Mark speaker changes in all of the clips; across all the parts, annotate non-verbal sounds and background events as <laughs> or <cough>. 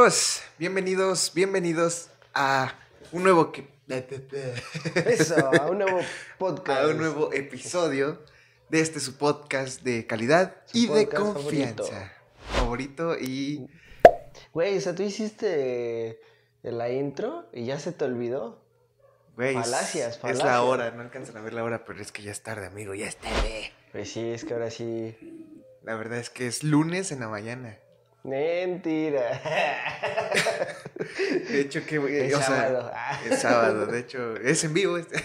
Speaker 1: amigos, bienvenidos, bienvenidos a un nuevo que... <laughs>
Speaker 2: Eso, a un nuevo <laughs> podcast.
Speaker 1: a un nuevo episodio de este su podcast de calidad
Speaker 2: Su
Speaker 1: y de confianza. Favorito. y
Speaker 2: Güey, o sea, tú hiciste la intro y ya se te olvidó.
Speaker 1: güey, es-
Speaker 2: Falacias,
Speaker 1: es la hora, no alcanzan a ver la hora, pero es que ya es tarde, amigo, ya es tarde.
Speaker 2: Pues sí, es que ahora sí.
Speaker 1: La verdad es que es lunes en la mañana.
Speaker 2: Mentira. <laughs>
Speaker 1: De hecho que
Speaker 2: Es
Speaker 1: o sea,
Speaker 2: sábado.
Speaker 1: es sábado, de hecho, es en vivo este.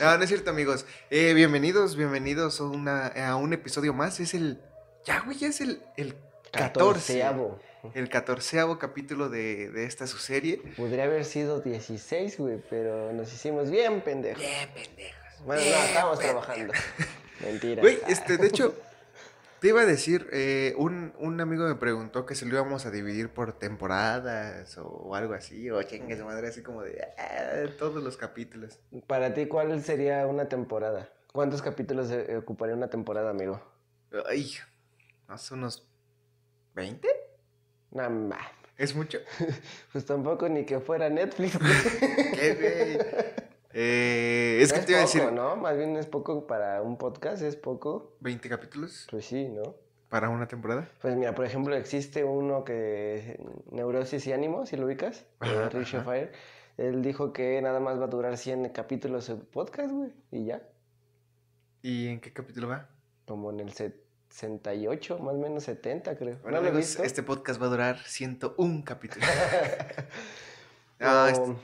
Speaker 1: No, no es cierto, amigos. Eh, bienvenidos, bienvenidos a, una, a un episodio más. Es el. Ya, güey, ya es el, el 14.
Speaker 2: Catorceavo.
Speaker 1: El catorceavo capítulo de, de esta su serie.
Speaker 2: Podría haber sido 16, güey, pero nos hicimos bien pendejos.
Speaker 1: Bien, pendejos.
Speaker 2: Bueno,
Speaker 1: bien
Speaker 2: no, estábamos
Speaker 1: pendejos.
Speaker 2: trabajando. Mentira.
Speaker 1: Güey, este, de hecho, te iba a decir, eh, un, un amigo me preguntó que si lo íbamos a dividir por temporadas o, algo así, o chingue su madre, así como de ah, todos los capítulos.
Speaker 2: Para ti, ¿cuál sería una temporada? ¿Cuántos capítulos eh, ocuparía una temporada, amigo?
Speaker 1: Ay, hace unos 20?
Speaker 2: Nah, ma.
Speaker 1: ¿Es mucho? <laughs>
Speaker 2: Pues tampoco ni que fuera Netflix. <laughs>
Speaker 1: ¿Qué? Eh, es que
Speaker 2: Es
Speaker 1: te iba a
Speaker 2: poco,
Speaker 1: decir,
Speaker 2: ¿no? Más bien es poco para un podcast, es poco.
Speaker 1: ¿20 capítulos
Speaker 2: Pues sí, ¿no?
Speaker 1: para una temporada?
Speaker 2: Pues mira, por ejemplo, existe uno que Neurosis y Ánimo, si lo ubicas,
Speaker 1: Ajá, ajá.
Speaker 2: Fire. Él dijo que nada más va a durar 100 capítulos el podcast, güey, y ya.
Speaker 1: ¿Y en qué capítulo va?
Speaker 2: Como en el 68, más o menos 70, creo.
Speaker 1: Bueno,
Speaker 2: ¿No lo he
Speaker 1: amigos,
Speaker 2: visto?
Speaker 1: este podcast va a durar 101 capítulos. <laughs> no,
Speaker 2: O
Speaker 1: este-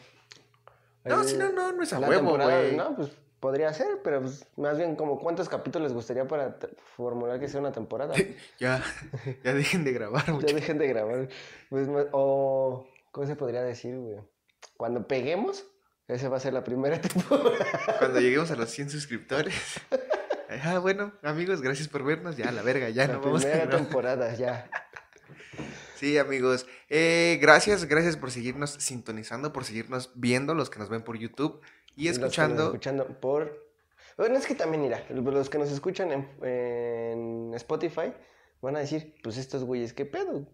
Speaker 1: no, si no, no, no es a
Speaker 2: la
Speaker 1: huevo, güey.
Speaker 2: No, pues podría ser, pero pues, más bien como cuántos capítulos les gustaría para formular que sea una temporada. <laughs>
Speaker 1: Ya, ya dejen de grabar,
Speaker 2: Ya
Speaker 1: muchachos.
Speaker 2: dejen de grabar. Pues, o, ¿cómo se podría decir, güey? Cuando peguemos, esa va a ser la primera <laughs> temporada.
Speaker 1: Cuando lleguemos a los 100 suscriptores. <laughs> Ah, bueno, amigos, gracias por vernos. Ya, la verga, ya
Speaker 2: la
Speaker 1: no vamos a
Speaker 2: primera
Speaker 1: grabar.
Speaker 2: temporada, ya.
Speaker 1: Sí, amigos. Eh, gracias, gracias por seguirnos sintonizando, por seguirnos viendo, los que nos ven por YouTube y
Speaker 2: Los que nos
Speaker 1: escuchando.
Speaker 2: escuchando por... Bueno, es que también, mira, los que nos escuchan en, en Spotify van a decir, pues estos güeyes, ¿qué pedo?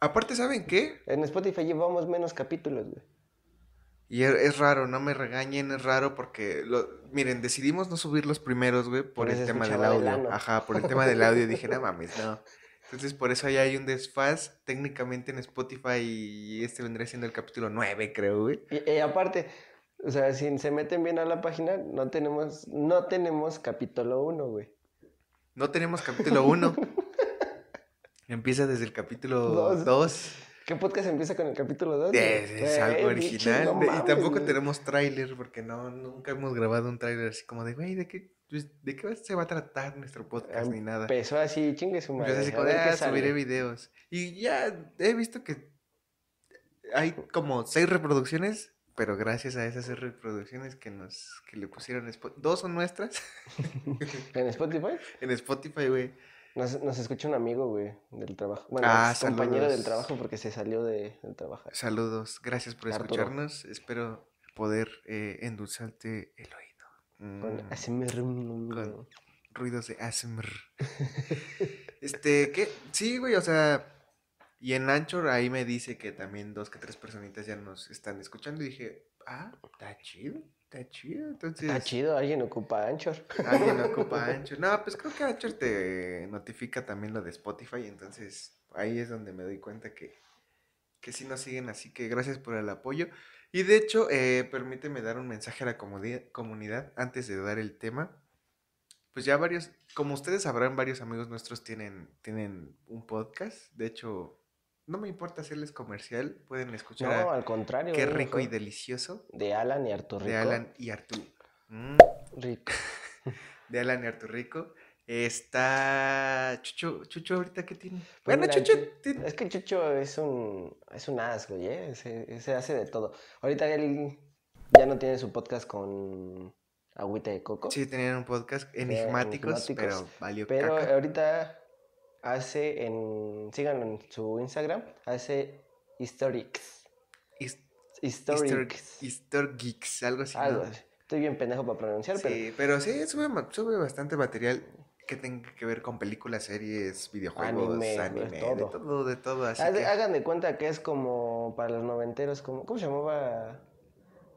Speaker 1: Aparte, ¿saben qué?
Speaker 2: En Spotify llevamos menos capítulos, güey.
Speaker 1: Y es, es raro, no me regañen, es raro porque, lo, miren, decidimos no subir los primeros, güey, por el tema del audio. Ajá, por el tema del audio. Dije, no mames, no. <laughs> Entonces, por eso ya hay un desfaz técnicamente en Spotify y este vendría siendo el capítulo 9, creo, güey.
Speaker 2: Y, y aparte, o sea, si se meten bien a la página, no tenemos, no tenemos capítulo 1, güey.
Speaker 1: No tenemos capítulo 1. <laughs> Empieza desde el capítulo
Speaker 2: Dos.
Speaker 1: 2.
Speaker 2: ¿Qué podcast empieza con el capítulo 2?
Speaker 1: Es, es algo original.
Speaker 2: no
Speaker 1: de- y tampoco
Speaker 2: güey.
Speaker 1: tenemos tráiler porque no, nunca hemos grabado un tráiler así como de, güey, ¿de qué, pues, ¿de qué se va a tratar nuestro podcast? Ni nada.
Speaker 2: Empezó así, chingue su madre.
Speaker 1: Empecé así
Speaker 2: qué
Speaker 1: ah,
Speaker 2: sale".
Speaker 1: subiré videos. Y ya he visto que hay como seis reproducciones, pero gracias a esas seis reproducciones que nos que le pusieron, dos son nuestras <laughs>
Speaker 2: En Spotify
Speaker 1: en Spotify, güey.
Speaker 2: nos, nos escucha un amigo, güey, del trabajo. Bueno,
Speaker 1: Ah,
Speaker 2: compañero del trabajo porque se salió de, del trabajo.
Speaker 1: Saludos, gracias por
Speaker 2: Arturo.
Speaker 1: escucharnos. Espero poder eh, endulzarte el oído.
Speaker 2: Con
Speaker 1: Mm,
Speaker 2: ASMR.
Speaker 1: con- ruidos de ASMR. este, ¿qué? Sí, güey, o sea, y en Anchor ahí me dice que también dos que tres personitas ya nos están escuchando y dije, ah, está chido, está chido. Entonces,
Speaker 2: Está chido, alguien ocupa Anchor.
Speaker 1: alguien ocupa <laughs> Anchor. No, pues creo que Anchor te notifica también lo de Spotify, entonces ahí es donde me doy cuenta que, que sí nos siguen, así que gracias por el apoyo. Y de hecho, eh, permíteme dar un mensaje a la comunidad antes de dar el tema. Pues ya varios, como ustedes sabrán, varios amigos nuestros tienen, tienen un podcast. De hecho, no me importa hacerles comercial, pueden
Speaker 2: No,
Speaker 1: escuchar a
Speaker 2: al contrario.
Speaker 1: Qué
Speaker 2: güey,
Speaker 1: rico y delicioso
Speaker 2: De Alan y Arturo
Speaker 1: de Alan y Arturo. Mm,
Speaker 2: Rico. <laughs>
Speaker 1: de Alan y Arturo Rico. Está Chucho, Chucho ahorita qué tiene.
Speaker 2: Pues
Speaker 1: bueno,
Speaker 2: mira,
Speaker 1: Chucho,
Speaker 2: Chu-
Speaker 1: tiene-
Speaker 2: Es que Chucho es un, es un as, güey, ¿eh? Se, se hace de todo. Ahorita él ya no tiene su podcast con Agüita de Coco.
Speaker 1: sí tenían un podcast enigmáticos,
Speaker 2: enigmáticos,
Speaker 1: pero valió
Speaker 2: Pero
Speaker 1: caca.
Speaker 2: ahorita hace en. Síganlo en su Instagram. Hace Historics.
Speaker 1: His- Easter,
Speaker 2: Historics.
Speaker 1: Algo así.
Speaker 2: Algo
Speaker 1: ¿no?
Speaker 2: así. Estoy bien pendejo para pronunciar, pero.
Speaker 1: Sí, pero sí, sube, sube bastante material que tenga que ver con películas, series, videojuegos,
Speaker 2: Anime,
Speaker 1: anime,
Speaker 2: pues,
Speaker 1: de
Speaker 2: todo.
Speaker 1: todo, de todo. Así
Speaker 2: de-
Speaker 1: que-
Speaker 2: Hagan de cuenta que es como para los noventeros, como, ¿cómo se llamaba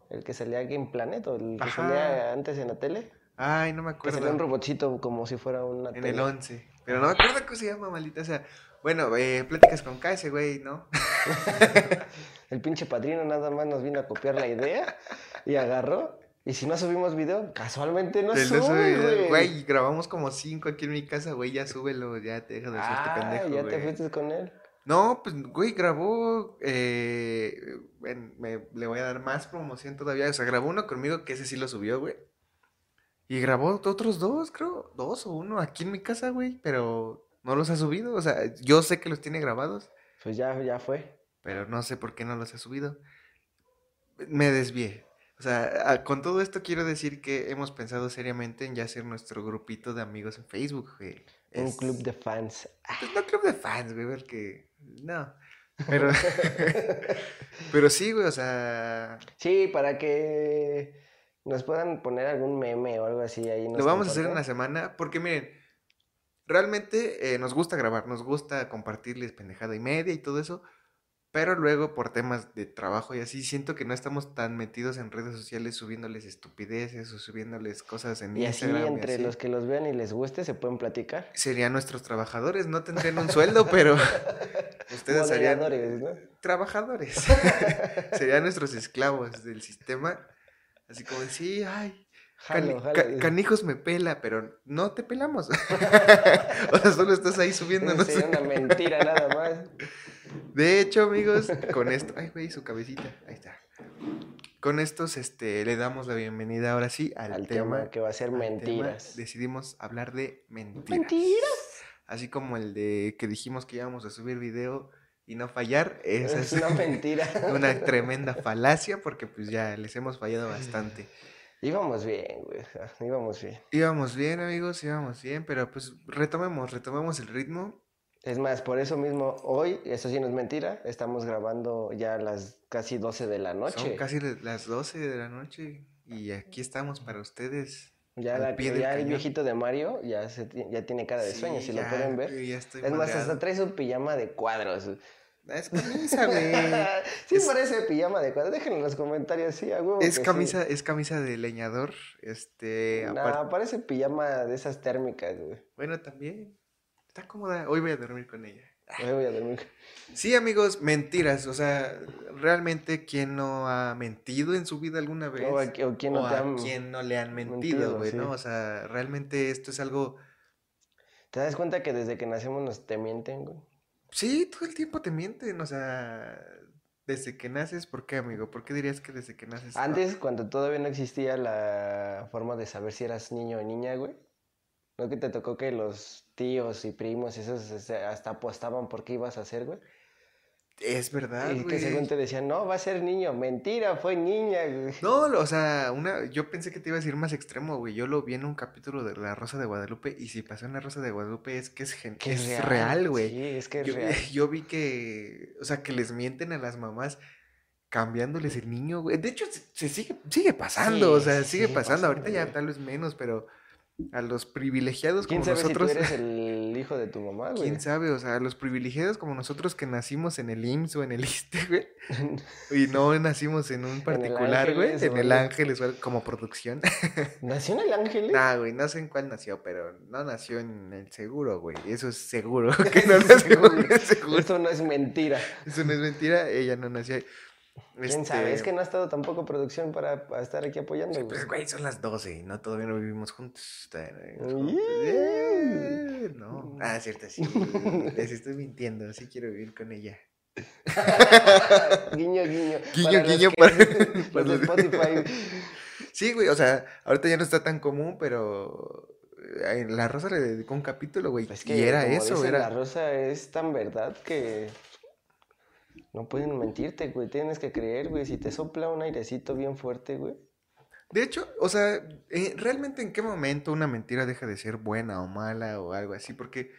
Speaker 2: el que salía Game Planet o el que
Speaker 1: Ajá.
Speaker 2: salía antes en la tele?
Speaker 1: Ay, no me
Speaker 2: Que salía un
Speaker 1: acuerdo.
Speaker 2: robotcito como si fuera una
Speaker 1: En
Speaker 2: tele.
Speaker 1: el 11. Pero no me acuerdo cómo se llama, maldita. O sea, bueno, eh, pláticas con K, ese güey, ¿no? <laughs>
Speaker 2: El pinche padrino nada más nos vino a copiar la idea y agarró. Y si no subimos video, casualmente no
Speaker 1: ese
Speaker 2: sube,
Speaker 1: video,
Speaker 2: güey.
Speaker 1: Güey, grabamos como cinco aquí en mi casa, güey, ya súbelo, ya te dejas de
Speaker 2: Ah,
Speaker 1: pendejo,
Speaker 2: ya te fuiste con él.
Speaker 1: No, pues, güey, grabó, eh, en- me, le voy a dar más promoción todavía, o sea, grabó uno conmigo, que ese sí lo subió, güey. Y grabó otros dos, creo, dos o uno aquí en mi casa, güey, pero no los ha subido, o sea, yo sé que los tiene grabados,
Speaker 2: Pues ya, ya fue.
Speaker 1: pero no sé por qué no los ha subido. Me desvié. O sea, a- con todo esto quiero decir que hemos pensado seriamente en ya hacer nuestro grupito de amigos en Facebook, güey.
Speaker 2: Un
Speaker 1: Es-
Speaker 2: club de fans.
Speaker 1: Pues no club de fans, güey, porque... No. Pero... <laughs> <laughs> pero sí, güey, o sea...
Speaker 2: Sí, para que nos puedan poner algún meme o algo así ahí.
Speaker 1: Lo vamos a hacer en la semana porque miren, realmente eh, nos gusta grabar, nos gusta compartirles pendejada y media y todo eso, pero luego por temas de trabajo y así siento que no estamos tan metidos en redes sociales subiéndoles estupideces o subiéndoles cosas en
Speaker 2: Y así
Speaker 1: Instagram. y
Speaker 2: entre
Speaker 1: así.
Speaker 2: los que los vean y les guste se pueden platicar.
Speaker 1: Serían nuestros trabajadores, no tendrían un sueldo, pero <laughs> ustedes serían
Speaker 2: ¿no?
Speaker 1: trabajadores. <laughs> serían nuestros esclavos del sistema. Así como, sí, ay,
Speaker 2: Jalo, jalo.
Speaker 1: ca- canijos me pela, pero no te pelamos. <laughs> <laughs> o sea, solo estás ahí subiéndonos.
Speaker 2: Sería una mentira nada más.
Speaker 1: De hecho, amigos, con esto. Ay, güey, su cabecita. Ahí está. Con estos, este, le damos la bienvenida ahora sí al,
Speaker 2: Al
Speaker 1: tema.
Speaker 2: tema que va a ser
Speaker 1: tema.
Speaker 2: mentiras.
Speaker 1: Decidimos hablar de mentiras.
Speaker 2: ¿Mentiras?
Speaker 1: Así como el de que dijimos que íbamos a subir video y no fallar. Esa
Speaker 2: Es
Speaker 1: es
Speaker 2: una mentira. <laughs>
Speaker 1: una tremenda falacia porque pues ya les hemos fallado bastante.
Speaker 2: Íbamos bien, güey. Íbamos bien.
Speaker 1: Íbamos bien, amigos, íbamos bien, pero pues retomemos, retomemos el ritmo.
Speaker 2: Es más, por eso mismo, hoy, eso sí no es mentira, estamos grabando ya a las casi 12 de la noche.
Speaker 1: Son casi las 12 de la noche y aquí estamos para ustedes.
Speaker 2: ya la- el
Speaker 1: cañón.
Speaker 2: viejito de Mario ya, se ya tiene cara de
Speaker 1: Sí,
Speaker 2: sueño, si
Speaker 1: ya,
Speaker 2: lo pueden ver. Es más, hasta trae su pijama de cuadros.
Speaker 1: Es camisa, güey. <laughs>
Speaker 2: sí
Speaker 1: Es-
Speaker 2: parece pijama de cuadros. Déjenlo en los comentarios, sí, a huevo
Speaker 1: Es
Speaker 2: sí.
Speaker 1: camisa, es camisa de leñador. Este,
Speaker 2: Nah, parece pijama de esas térmicas, güey.
Speaker 1: bueno, también. Está cómoda. Hoy voy a dormir con ella.
Speaker 2: Hoy voy a dormir.
Speaker 1: Sí, amigos, mentiras. O sea, realmente, ¿quién no ha mentido en su vida alguna vez?
Speaker 2: O, a- o quién no
Speaker 1: o
Speaker 2: te
Speaker 1: a
Speaker 2: han-
Speaker 1: quién no le han mentido,
Speaker 2: mentido,
Speaker 1: güey,
Speaker 2: sí.
Speaker 1: ¿no? O sea, realmente esto es algo...
Speaker 2: ¿Te das cuenta que desde que nacemos nos te mienten, güey?
Speaker 1: Sí, todo el tiempo te mienten, o sea, desde que naces, ¿por qué, amigo? ¿Por qué dirías que desde que naces?
Speaker 2: Antes, cuando todavía no existía la forma de saber si eras niño o niña, güey. ¿No que te tocó que los tíos y primos esos este, hasta apostaban por qué ibas a hacer, güey?
Speaker 1: Es verdad,
Speaker 2: y que
Speaker 1: güey.
Speaker 2: según te decían, no, va a ser niño. Mentira, fue niña, güey.
Speaker 1: No, o sea, una, yo pensé que te iba a decir más extremo, güey. Yo lo vi en un capítulo de La Rosa de Guadalupe y si pasó en La Rosa de Guadalupe es que es, gen-
Speaker 2: Que
Speaker 1: es real, güey.
Speaker 2: Sí, es que es
Speaker 1: Yo,
Speaker 2: real. <laughs>
Speaker 1: yo vi que, o sea, que les mienten a las mamás cambiándoles el niño, güey. De hecho, se, se sigue, sigue pasando, o sea, sigue
Speaker 2: sigue
Speaker 1: pasando. Ahorita ya tal vez menos, pero a los privilegiados
Speaker 2: ¿Quién
Speaker 1: como
Speaker 2: sabe
Speaker 1: nosotros,
Speaker 2: si tú eres <laughs> el hijo de tu mamá, güey?
Speaker 1: quién sabe, o sea, los privilegiados como nosotros que nacimos en el IMSS o en el ISTE, güey, <laughs> y no nacimos en un particular, güey,
Speaker 2: Ángeles
Speaker 1: en el
Speaker 2: en-
Speaker 1: Ángeles o algo como producción. <laughs>
Speaker 2: ¿Nació en el Ángeles?
Speaker 1: Nah, güey, no sé en cuál nació, pero no nació en el seguro, güey. Eso es seguro, <laughs> que no nació en el seguro.
Speaker 2: Esto no es mentira.
Speaker 1: Eso no es mentira, ella no nació ahí.
Speaker 2: ¿Quién sabe? Es
Speaker 1: Este,
Speaker 2: que no ha estado tampoco producción para, para estar aquí apoyando, güey.
Speaker 1: Pues, güey, son las 12 y no, todavía no vivimos juntos. todavía no vivimos. No, ah, cierto, sí. Les estoy mintiendo, sí quiero vivir con ella. <laughs>
Speaker 2: guiño, guiño.
Speaker 1: Guiño,
Speaker 2: Para
Speaker 1: guiño <laughs> <laughs> para-
Speaker 2: los
Speaker 1: para
Speaker 2: de
Speaker 1: los-
Speaker 2: Spotify.
Speaker 1: Sí, güey, o sea, ahorita ya no está tan común, pero eh, La Rosa le dedicó un capítulo, güey.
Speaker 2: Es que
Speaker 1: y era eso,
Speaker 2: dice
Speaker 1: era...
Speaker 2: La Rosa es tan verdad que no pueden mentirte, güey. Tienes que creer, güey. Si te sopla un airecito bien fuerte, güey.
Speaker 1: De hecho, o sea, eh, ¿realmente en qué momento una mentira deja de ser buena o mala o algo así? Porque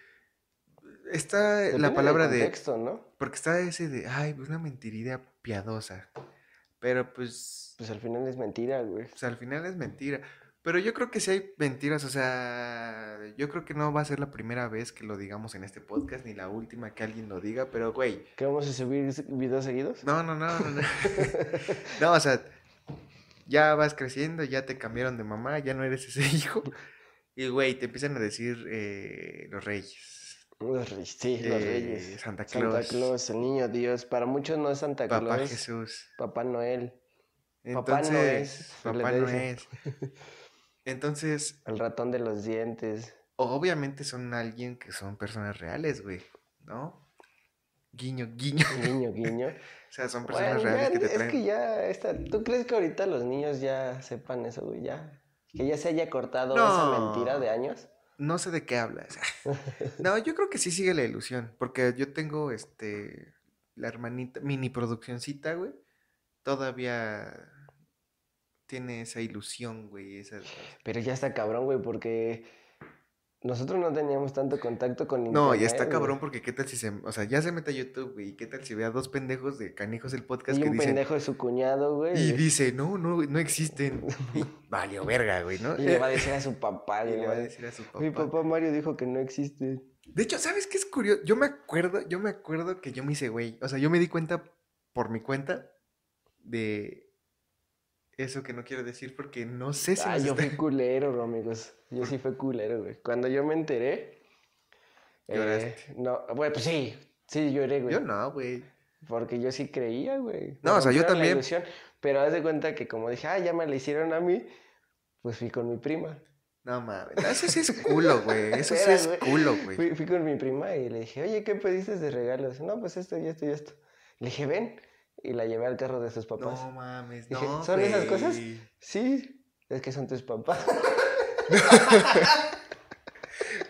Speaker 1: está
Speaker 2: Depende
Speaker 1: la
Speaker 2: del
Speaker 1: palabra de...
Speaker 2: contexto, ¿no?
Speaker 1: Porque está ese de, ay, pues una mentirida piadosa. Pero pues,
Speaker 2: Pues al final es mentira, güey.
Speaker 1: pues al final es mentira. Pero yo creo que sí hay mentiras, o sea, yo creo que no va a ser la primera vez que lo digamos en este podcast, ni la última que alguien lo diga, pero güey.
Speaker 2: ¿Que vamos a subir videos seguidos?
Speaker 1: No, no, no, no. No, <laughs> no o sea, ya vas creciendo, ya te cambiaron de mamá, ya no eres ese <laughs> hijo. Y güey, te empiezan a decir eh, los reyes.
Speaker 2: Los reyes, sí, los
Speaker 1: eh,
Speaker 2: reyes.
Speaker 1: Santa Claus.
Speaker 2: Santa Claus, el niño Dios. Para muchos no es Santa Claus.
Speaker 1: Papá Jesús.
Speaker 2: Papá Noel.
Speaker 1: Papá no es. Papá no es. <laughs> Entonces,
Speaker 2: El ratón de los dientes.
Speaker 1: obviamente son alguien que son personas reales, güey, ¿no? Guiño, guiño.
Speaker 2: Guiño, guiño. <laughs>
Speaker 1: O sea, son personas
Speaker 2: Bueno,
Speaker 1: reales
Speaker 2: ya,
Speaker 1: que te
Speaker 2: es que ya está. ¿Tú crees que ahorita los niños ya sepan eso, güey? Ya. Que ya se haya cortado esa mentira de años.
Speaker 1: No sé de qué hablas. <laughs> No, yo creo que sí sigue la ilusión, porque yo tengo este la hermanita, mini produccioncita, güey. Todavía tiene esa ilusión, güey, esa
Speaker 2: Pero ya está cabrón, güey, porque nosotros no teníamos tanto contacto con
Speaker 1: No, ya
Speaker 2: internet,
Speaker 1: está cabrón porque qué tal si se, o sea, ya se mete a YouTube, güey, y qué tal si ve a dos pendejos de canijos el podcast
Speaker 2: Y
Speaker 1: que
Speaker 2: un
Speaker 1: dicen
Speaker 2: pendejo de su cuñado, güey.
Speaker 1: y dice, "No, no, no existen." Y <laughs> valió verga, güey, ¿no?
Speaker 2: Y le va a decir a su papá, <laughs>
Speaker 1: Y
Speaker 2: güey.
Speaker 1: le va a decir a su papá.
Speaker 2: Mi papá Mario dijo que no existe.
Speaker 1: De hecho, ¿sabes qué es curioso? Yo me acuerdo, yo me acuerdo que yo me hice, güey. O sea, yo me di cuenta por mi cuenta de eso que no quiero decir porque no sé si
Speaker 2: Ah, yo
Speaker 1: está-
Speaker 2: fui culero, amigos. Yo sí <laughs> fui culero, güey. Cuando yo me enteré. eh,
Speaker 1: Lloraste.
Speaker 2: no, bueno, pues sí. Sí, lloré, güey.
Speaker 1: Yo no, güey.
Speaker 2: Porque yo sí creía, güey.
Speaker 1: No, o sea, yo también.
Speaker 2: ilusión, pero haz de cuenta que como dije, ah, ya me la hicieron a mí, pues fui con mi prima.
Speaker 1: No mames. Eso sí es culo, güey. <laughs> Eso sí es culo, güey.
Speaker 2: Fui, fui con mi prima y le dije, oye, ¿qué pediste de regalos? No, pues esto y esto y esto. Le dije, ven. Y la llevé al carro de sus papás.
Speaker 1: No mames,
Speaker 2: Dije,
Speaker 1: no.
Speaker 2: ¿son esas cosas? Sí, es que son tus papás. <laughs>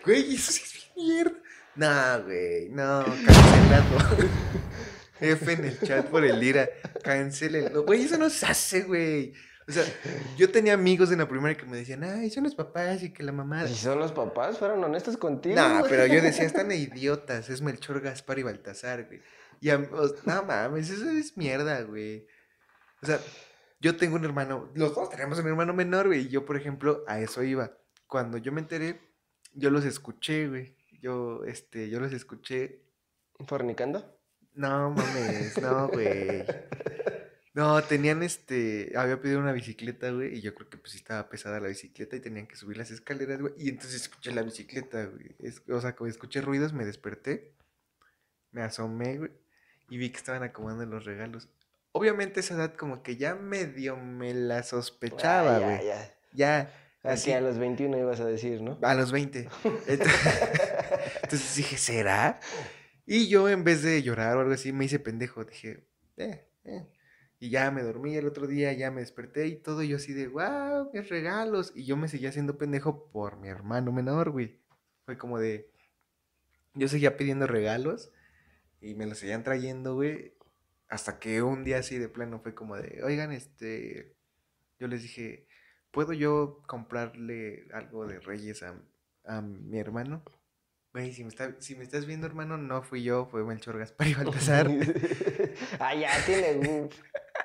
Speaker 1: Güey, eso sí es bien mierda. No, güey, no, cancelado. <laughs> F en el chat por el ira. Cancelenlo. Güey, eso no se hace, güey. O sea, yo tenía amigos en la primaria que me decían, ay, son los papás y que la mamá.
Speaker 2: Si son los papás, fueron honestos contigo.
Speaker 1: No, pero yo <laughs> decía, están idiotas, es Melchor, Gaspar y Baltasar, güey. Y a- no mames, eso es mierda, güey. O sea, yo tengo un hermano, los dos tenemos un hermano menor, güey, y yo, por ejemplo, a eso iba. Cuando yo me enteré, yo los escuché, güey. Yo, este, yo los escuché.
Speaker 2: ¿Fornicando?
Speaker 1: No mames, no, güey. <laughs> No, tenían este, había pedido una bicicleta, güey, y yo creo que pues estaba pesada la bicicleta y tenían que subir las escaleras, güey, y entonces escuché la bicicleta, güey. Es- o sea, como escuché ruidos, me desperté, me asomé, güey, y vi que estaban acomodando los regalos. Obviamente esa edad como que ya medio me la sospechaba,
Speaker 2: Ah, ya,
Speaker 1: güey.
Speaker 2: ya.
Speaker 1: Ya,
Speaker 2: Así
Speaker 1: así,
Speaker 2: a los 21 ibas a decir, ¿no?
Speaker 1: a los 20. <laughs> Entonces, <laughs> entonces dije, ¿será? Y yo en vez de llorar o algo así, me hice pendejo. Dije, eh, eh. Y ya me dormí el otro día, ya me desperté y todo. Y yo así de, wow, mis regalos. Y yo me seguía haciendo pendejo por mi hermano menor, güey. Fue como de, yo seguía pidiendo regalos y me los seguían trayendo, güey. Hasta que un día así de plano fue como de, oigan, este, yo les dije, ¿puedo yo comprarle algo de Reyes a, a mi hermano? Güey, si me, está, si me estás viendo, hermano, no fui yo, fue Melchor Gaspar y Baltasar. <laughs>
Speaker 2: ah, ya, tiene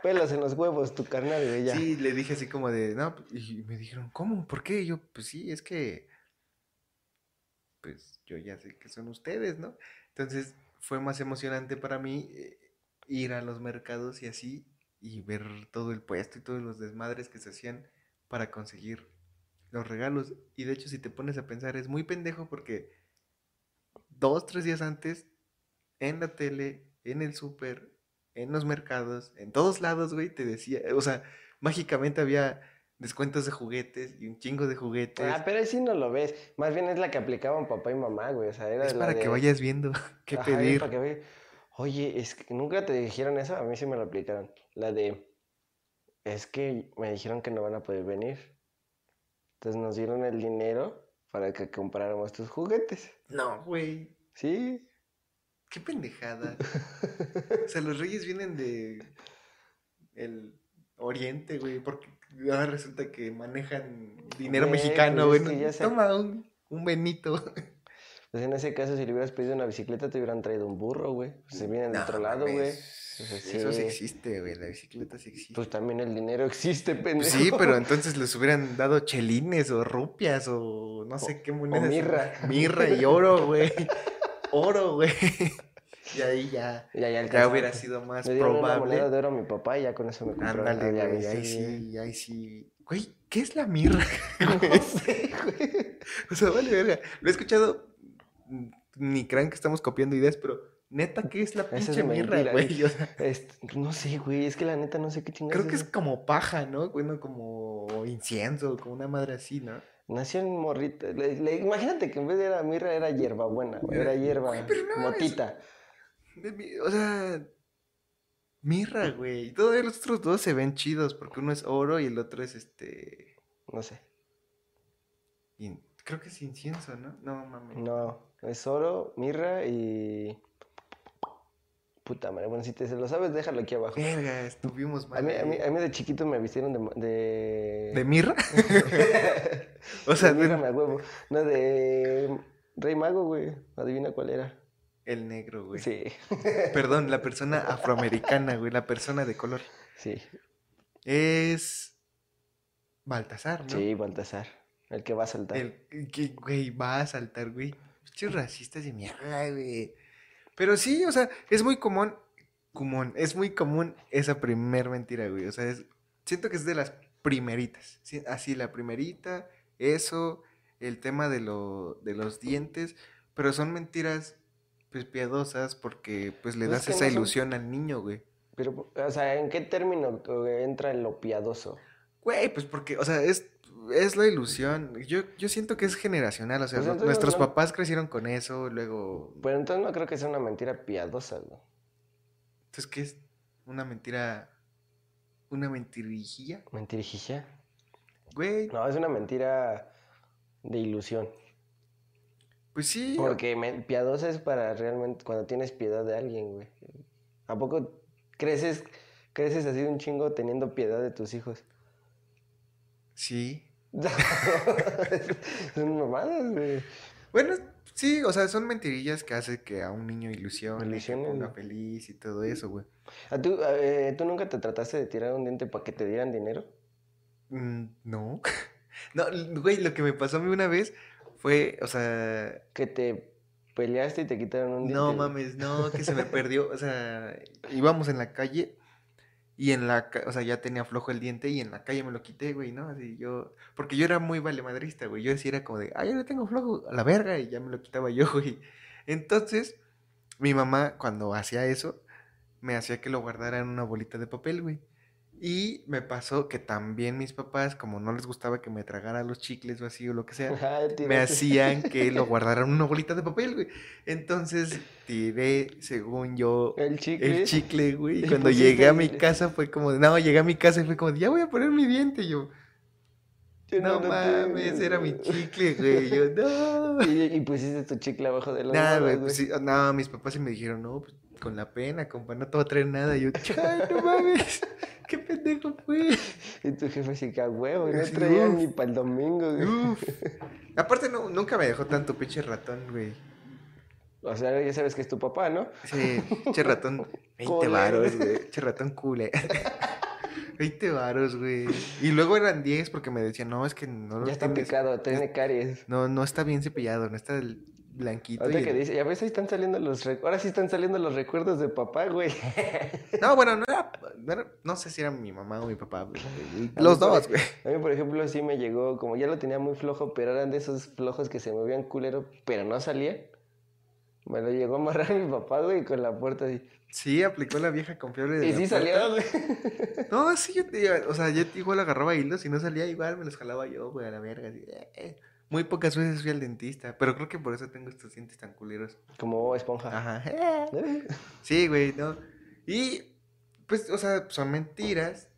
Speaker 2: pelos en los huevos tu carnal, güey, ya.
Speaker 1: Sí, le dije así como de, no, y me dijeron, ¿cómo? ¿Por qué? Y yo, pues sí, es que, pues yo ya sé que son ustedes, ¿no? Entonces fue más emocionante para mí eh, ir a los mercados y así, y ver todo el puesto y todos los desmadres que se hacían para conseguir los regalos. Y de hecho, si te pones a pensar, es muy pendejo porque dos, tres días antes, en la tele, en el súper, en los mercados, en todos lados, güey, te decía, o sea, mágicamente había descuentos de juguetes y un chingo de juguetes.
Speaker 2: Ah, pero ahí sí no lo ves. Más bien es la que aplicaban papá y mamá, güey. O sea, era
Speaker 1: es <laughs> para que vayas viendo qué
Speaker 2: Ajá,
Speaker 1: pedir.
Speaker 2: para que vaya- Oye, es que nunca te dijeron eso, a mí sí me lo aplicaron. La de, es que me dijeron que no van a poder venir. Entonces nos dieron el dinero para que compráramos tus juguetes.
Speaker 1: No, güey,
Speaker 2: Sí.
Speaker 1: qué pendejada. o sea, los reyes vienen de el oriente, güey, porque ahora resulta que manejan dinero mexicano,
Speaker 2: pues
Speaker 1: güey.
Speaker 2: es que ya se-
Speaker 1: Toma un, un Benito.
Speaker 2: Pues en ese caso, si le hubieras pedido una bicicleta, te hubieran traído un burro, güey. Se vienen de otro lado, güey. O sea,
Speaker 1: Eso sí existe, güey. La bicicleta sí existe.
Speaker 2: Pues también el dinero existe,
Speaker 1: Pues
Speaker 2: pendejo.
Speaker 1: sí, pero <laughs> entonces les hubieran dado chelines o rupias o no sé qué monedas.
Speaker 2: mirra.
Speaker 1: Mirra y oro, güey. <laughs> Oro, güey. Y ahí ya,
Speaker 2: Ya, ya,
Speaker 1: ya hubiera sido más
Speaker 2: Me dieron una moneda
Speaker 1: probable.
Speaker 2: de oro a mi papá y ya con eso me compró
Speaker 1: Ándale, güey. Ahí sí, ahí sí. Güey, ¿qué es la mirra? <laughs> <laughs>
Speaker 2: No sé, güey.
Speaker 1: O sea, vale, verga. Lo he escuchado. mm, Ni crean que estamos copiando ideas, pero neta, ¿qué es la
Speaker 2: Esa es
Speaker 1: pinche mirra, güey?
Speaker 2: güey. <laughs>
Speaker 1: O sea,
Speaker 2: no sé, güey. Es que la neta no sé qué chingados
Speaker 1: creo que es como paja, ¿no? Bueno, como incienso, como una madre así, ¿no?
Speaker 2: Nació en morrita. Le- le- imagínate que en vez de era mirra era hierbabuena, güey. Era
Speaker 1: Güey,
Speaker 2: hierba,
Speaker 1: pero no, es-
Speaker 2: motita.
Speaker 1: De mi- O sea, mirra, güey. Y Todavía los otros dos se ven chidos porque uno es oro y el otro es este.
Speaker 2: No sé.
Speaker 1: in- Creo que es incienso, ¿no? No mames.
Speaker 2: No, es oro, mirra y... Puta madre, bueno, si te se lo sabes, déjalo aquí abajo.
Speaker 1: Verga, estuvimos mal.
Speaker 2: A mí, a, mí,
Speaker 1: ahí.
Speaker 2: a mí de chiquito me vistieron de... De,
Speaker 1: ¿De mirra? <laughs> <laughs> o sea,
Speaker 2: de
Speaker 1: de-
Speaker 2: mirra me huevo. No, de Rey Mago, güey. Adivina cuál era.
Speaker 1: El negro, güey.
Speaker 2: Sí, <laughs>
Speaker 1: Perdón, la persona afroamericana, güey. La persona de color.
Speaker 2: sí.
Speaker 1: Es. Baltasar, ¿no?
Speaker 2: Sí, Baltasar. El que va a saltar.
Speaker 1: El que, güey, va a saltar, güey. Pinches racistas de mierda, güey. Pero sí, o sea, es muy común, común, es muy común esa primer mentira, güey. O sea, es, siento que es de las primeritas. sí, Así, la primerita, eso, el tema de, lo, de los dientes, pero son mentiras, pues, piadosas porque, pues, le
Speaker 2: Pues
Speaker 1: das
Speaker 2: es que
Speaker 1: esa
Speaker 2: no son-
Speaker 1: ilusión al niño, güey.
Speaker 2: Pero, o sea, ¿en qué término güey, entra lo piadoso?
Speaker 1: Güey, pues porque, o sea, es, es la ilusión. Yo, yo siento que es generacional, o sea,
Speaker 2: Pues
Speaker 1: nuestros
Speaker 2: no-
Speaker 1: papás crecieron con eso, luego
Speaker 2: Pero entonces no creo que sea una mentira piadosa, güey.
Speaker 1: Entonces, ¿qué es? Una mentira. Una mentirijilla.
Speaker 2: ¿Mentirijilla?
Speaker 1: Güey,
Speaker 2: No, es una mentira de ilusión.
Speaker 1: Pues sí.
Speaker 2: Porque me- piadosa es para realmente cuando tienes piedad de alguien, güey. ¿A poco creces, creces así un chingo teniendo piedad de tus hijos?
Speaker 1: Sí. <laughs>
Speaker 2: Son mamadas, güey.
Speaker 1: Bueno, sí, o sea, son mentirillas que hace que a un niño ilusione, que
Speaker 2: Ilusionen.
Speaker 1: ponga feliz y todo eso, güey.
Speaker 2: ¿A tú, eh, ¿Tú nunca te trataste de tirar un diente para que te dieran dinero?
Speaker 1: Mm, no. <laughs> No, güey, lo que me pasó a mí una vez fue, o sea,
Speaker 2: Que te peleaste y te quitaron un diente.
Speaker 1: no mames, no, que se me perdió, o sea, íbamos en la calle y en la, o sea, ya tenía flojo el diente y en la calle me lo quité, güey, ¿no? Así yo, porque yo era muy valemadrista, güey, yo decía era como de, ah, ya lo tengo flojo, a la verga, y ya me lo quitaba yo, <laughs> güey. Entonces, mi mamá, cuando hacía eso, me hacía que lo guardara en una bolita de papel, güey. Y me pasó que también mis papás, como no les gustaba que me tragara los chicles o así o lo que sea,
Speaker 2: Ajá, <laughs>
Speaker 1: me
Speaker 2: tiraste.
Speaker 1: hacían que lo <laughs> guardaran una bolita de papel, güey. Entonces tiré, según yo,
Speaker 2: El chicle.
Speaker 1: el chicle, güey. Y cuando llegué a mi casa fue como, de, no, llegué a mi casa y fue como, de, ya voy a poner mi diente. Y yo, no mames, era mi chicle, güey. Yo, <laughs> no.
Speaker 2: Y, y pusiste tu chicle abajo de la
Speaker 1: Nada, güey, pues sí, no, mis papás sí me dijeron, no, pues con la pena, compa, no te voy a traer nada. Y yo, "Ay, no <laughs> mames, qué pendejo fue.
Speaker 2: Y tu jefe sí que a huevo, no traía
Speaker 1: uf.
Speaker 2: ni para el domingo, güey.
Speaker 1: Uf. Aparte, no, nunca me dejó tanto pinche ratón, güey.
Speaker 2: O sea, ya sabes que es tu papá, ¿no?
Speaker 1: Sí, che ratón, 20
Speaker 2: Culero.
Speaker 1: varos, güey. Che ratón cule. 20 <laughs> varos, güey. Y luego eran 10 porque me decían, no, es que no lo
Speaker 2: Ya está
Speaker 1: tienes-
Speaker 2: picado, tiene caries.
Speaker 1: No, no está bien cepillado, no está el blanquito.
Speaker 2: Ahorita
Speaker 1: y
Speaker 2: que dice, ves, ahí están saliendo los. Ahora sí están saliendo los recuerdos de papá, güey. <laughs>
Speaker 1: No, bueno, no era, no era- no sé si era mi mamá o mi papá.
Speaker 2: A
Speaker 1: Los dos, güey.
Speaker 2: A mí, por ejemplo, sí me llegó, como ya lo tenía muy flojo, pero eran de esos flojos que se movían culero, pero no salía. Me lo llegó a amarrar mi papá, güey, con la puerta así.
Speaker 1: Sí, aplicó la vieja confiable de
Speaker 2: Y
Speaker 1: la
Speaker 2: sí
Speaker 1: puerta.
Speaker 2: salió, güey. <laughs>
Speaker 1: No, sí, yo te, o sea, yo igual agarraba hilos y no salía igual, me los jalaba yo, güey, a la verga. así, eh. Muy pocas veces fui al dentista, pero creo que por eso tengo estos dientes tan culeros.
Speaker 2: Como esponja.
Speaker 1: Ajá.
Speaker 2: Eh,
Speaker 1: Sí, güey, ¿no? Y, pues, o sea, son mentiras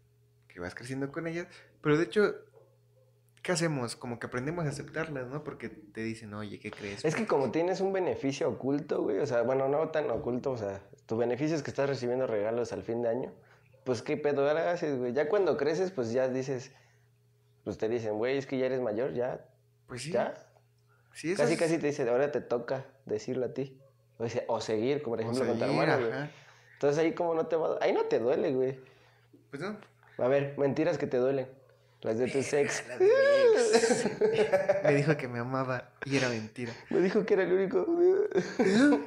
Speaker 1: que vas creciendo con ellas, pero de hecho, ¿qué hacemos? Como que aprendemos a aceptarlas, ¿no? Porque te dicen, oye, ¿qué crees?
Speaker 2: Es que como tienes un beneficio oculto, güey, o sea, bueno, no tan oculto, o sea, tu beneficio es que estás recibiendo regalos al fin de año, pues qué pedo haces, güey. Ya cuando creces, pues ya dices, pues te dicen, güey, es que ya eres mayor, ya,
Speaker 1: Pues sí.
Speaker 2: ya.
Speaker 1: Sí, eso
Speaker 2: Casi,
Speaker 1: es-
Speaker 2: casi te dice, ahora te toca decirlo a ti. O, seguir, como por ejemplo con tu hermano, güey. Entonces ahí como no te va... Ahí no te duele, güey.
Speaker 1: Pues no.
Speaker 2: A ver, mentiras que te duelen. Las de tu sex.
Speaker 1: De ex. <laughs> Me dijo que me amaba y era mentira.
Speaker 2: Me dijo que era el único... <laughs>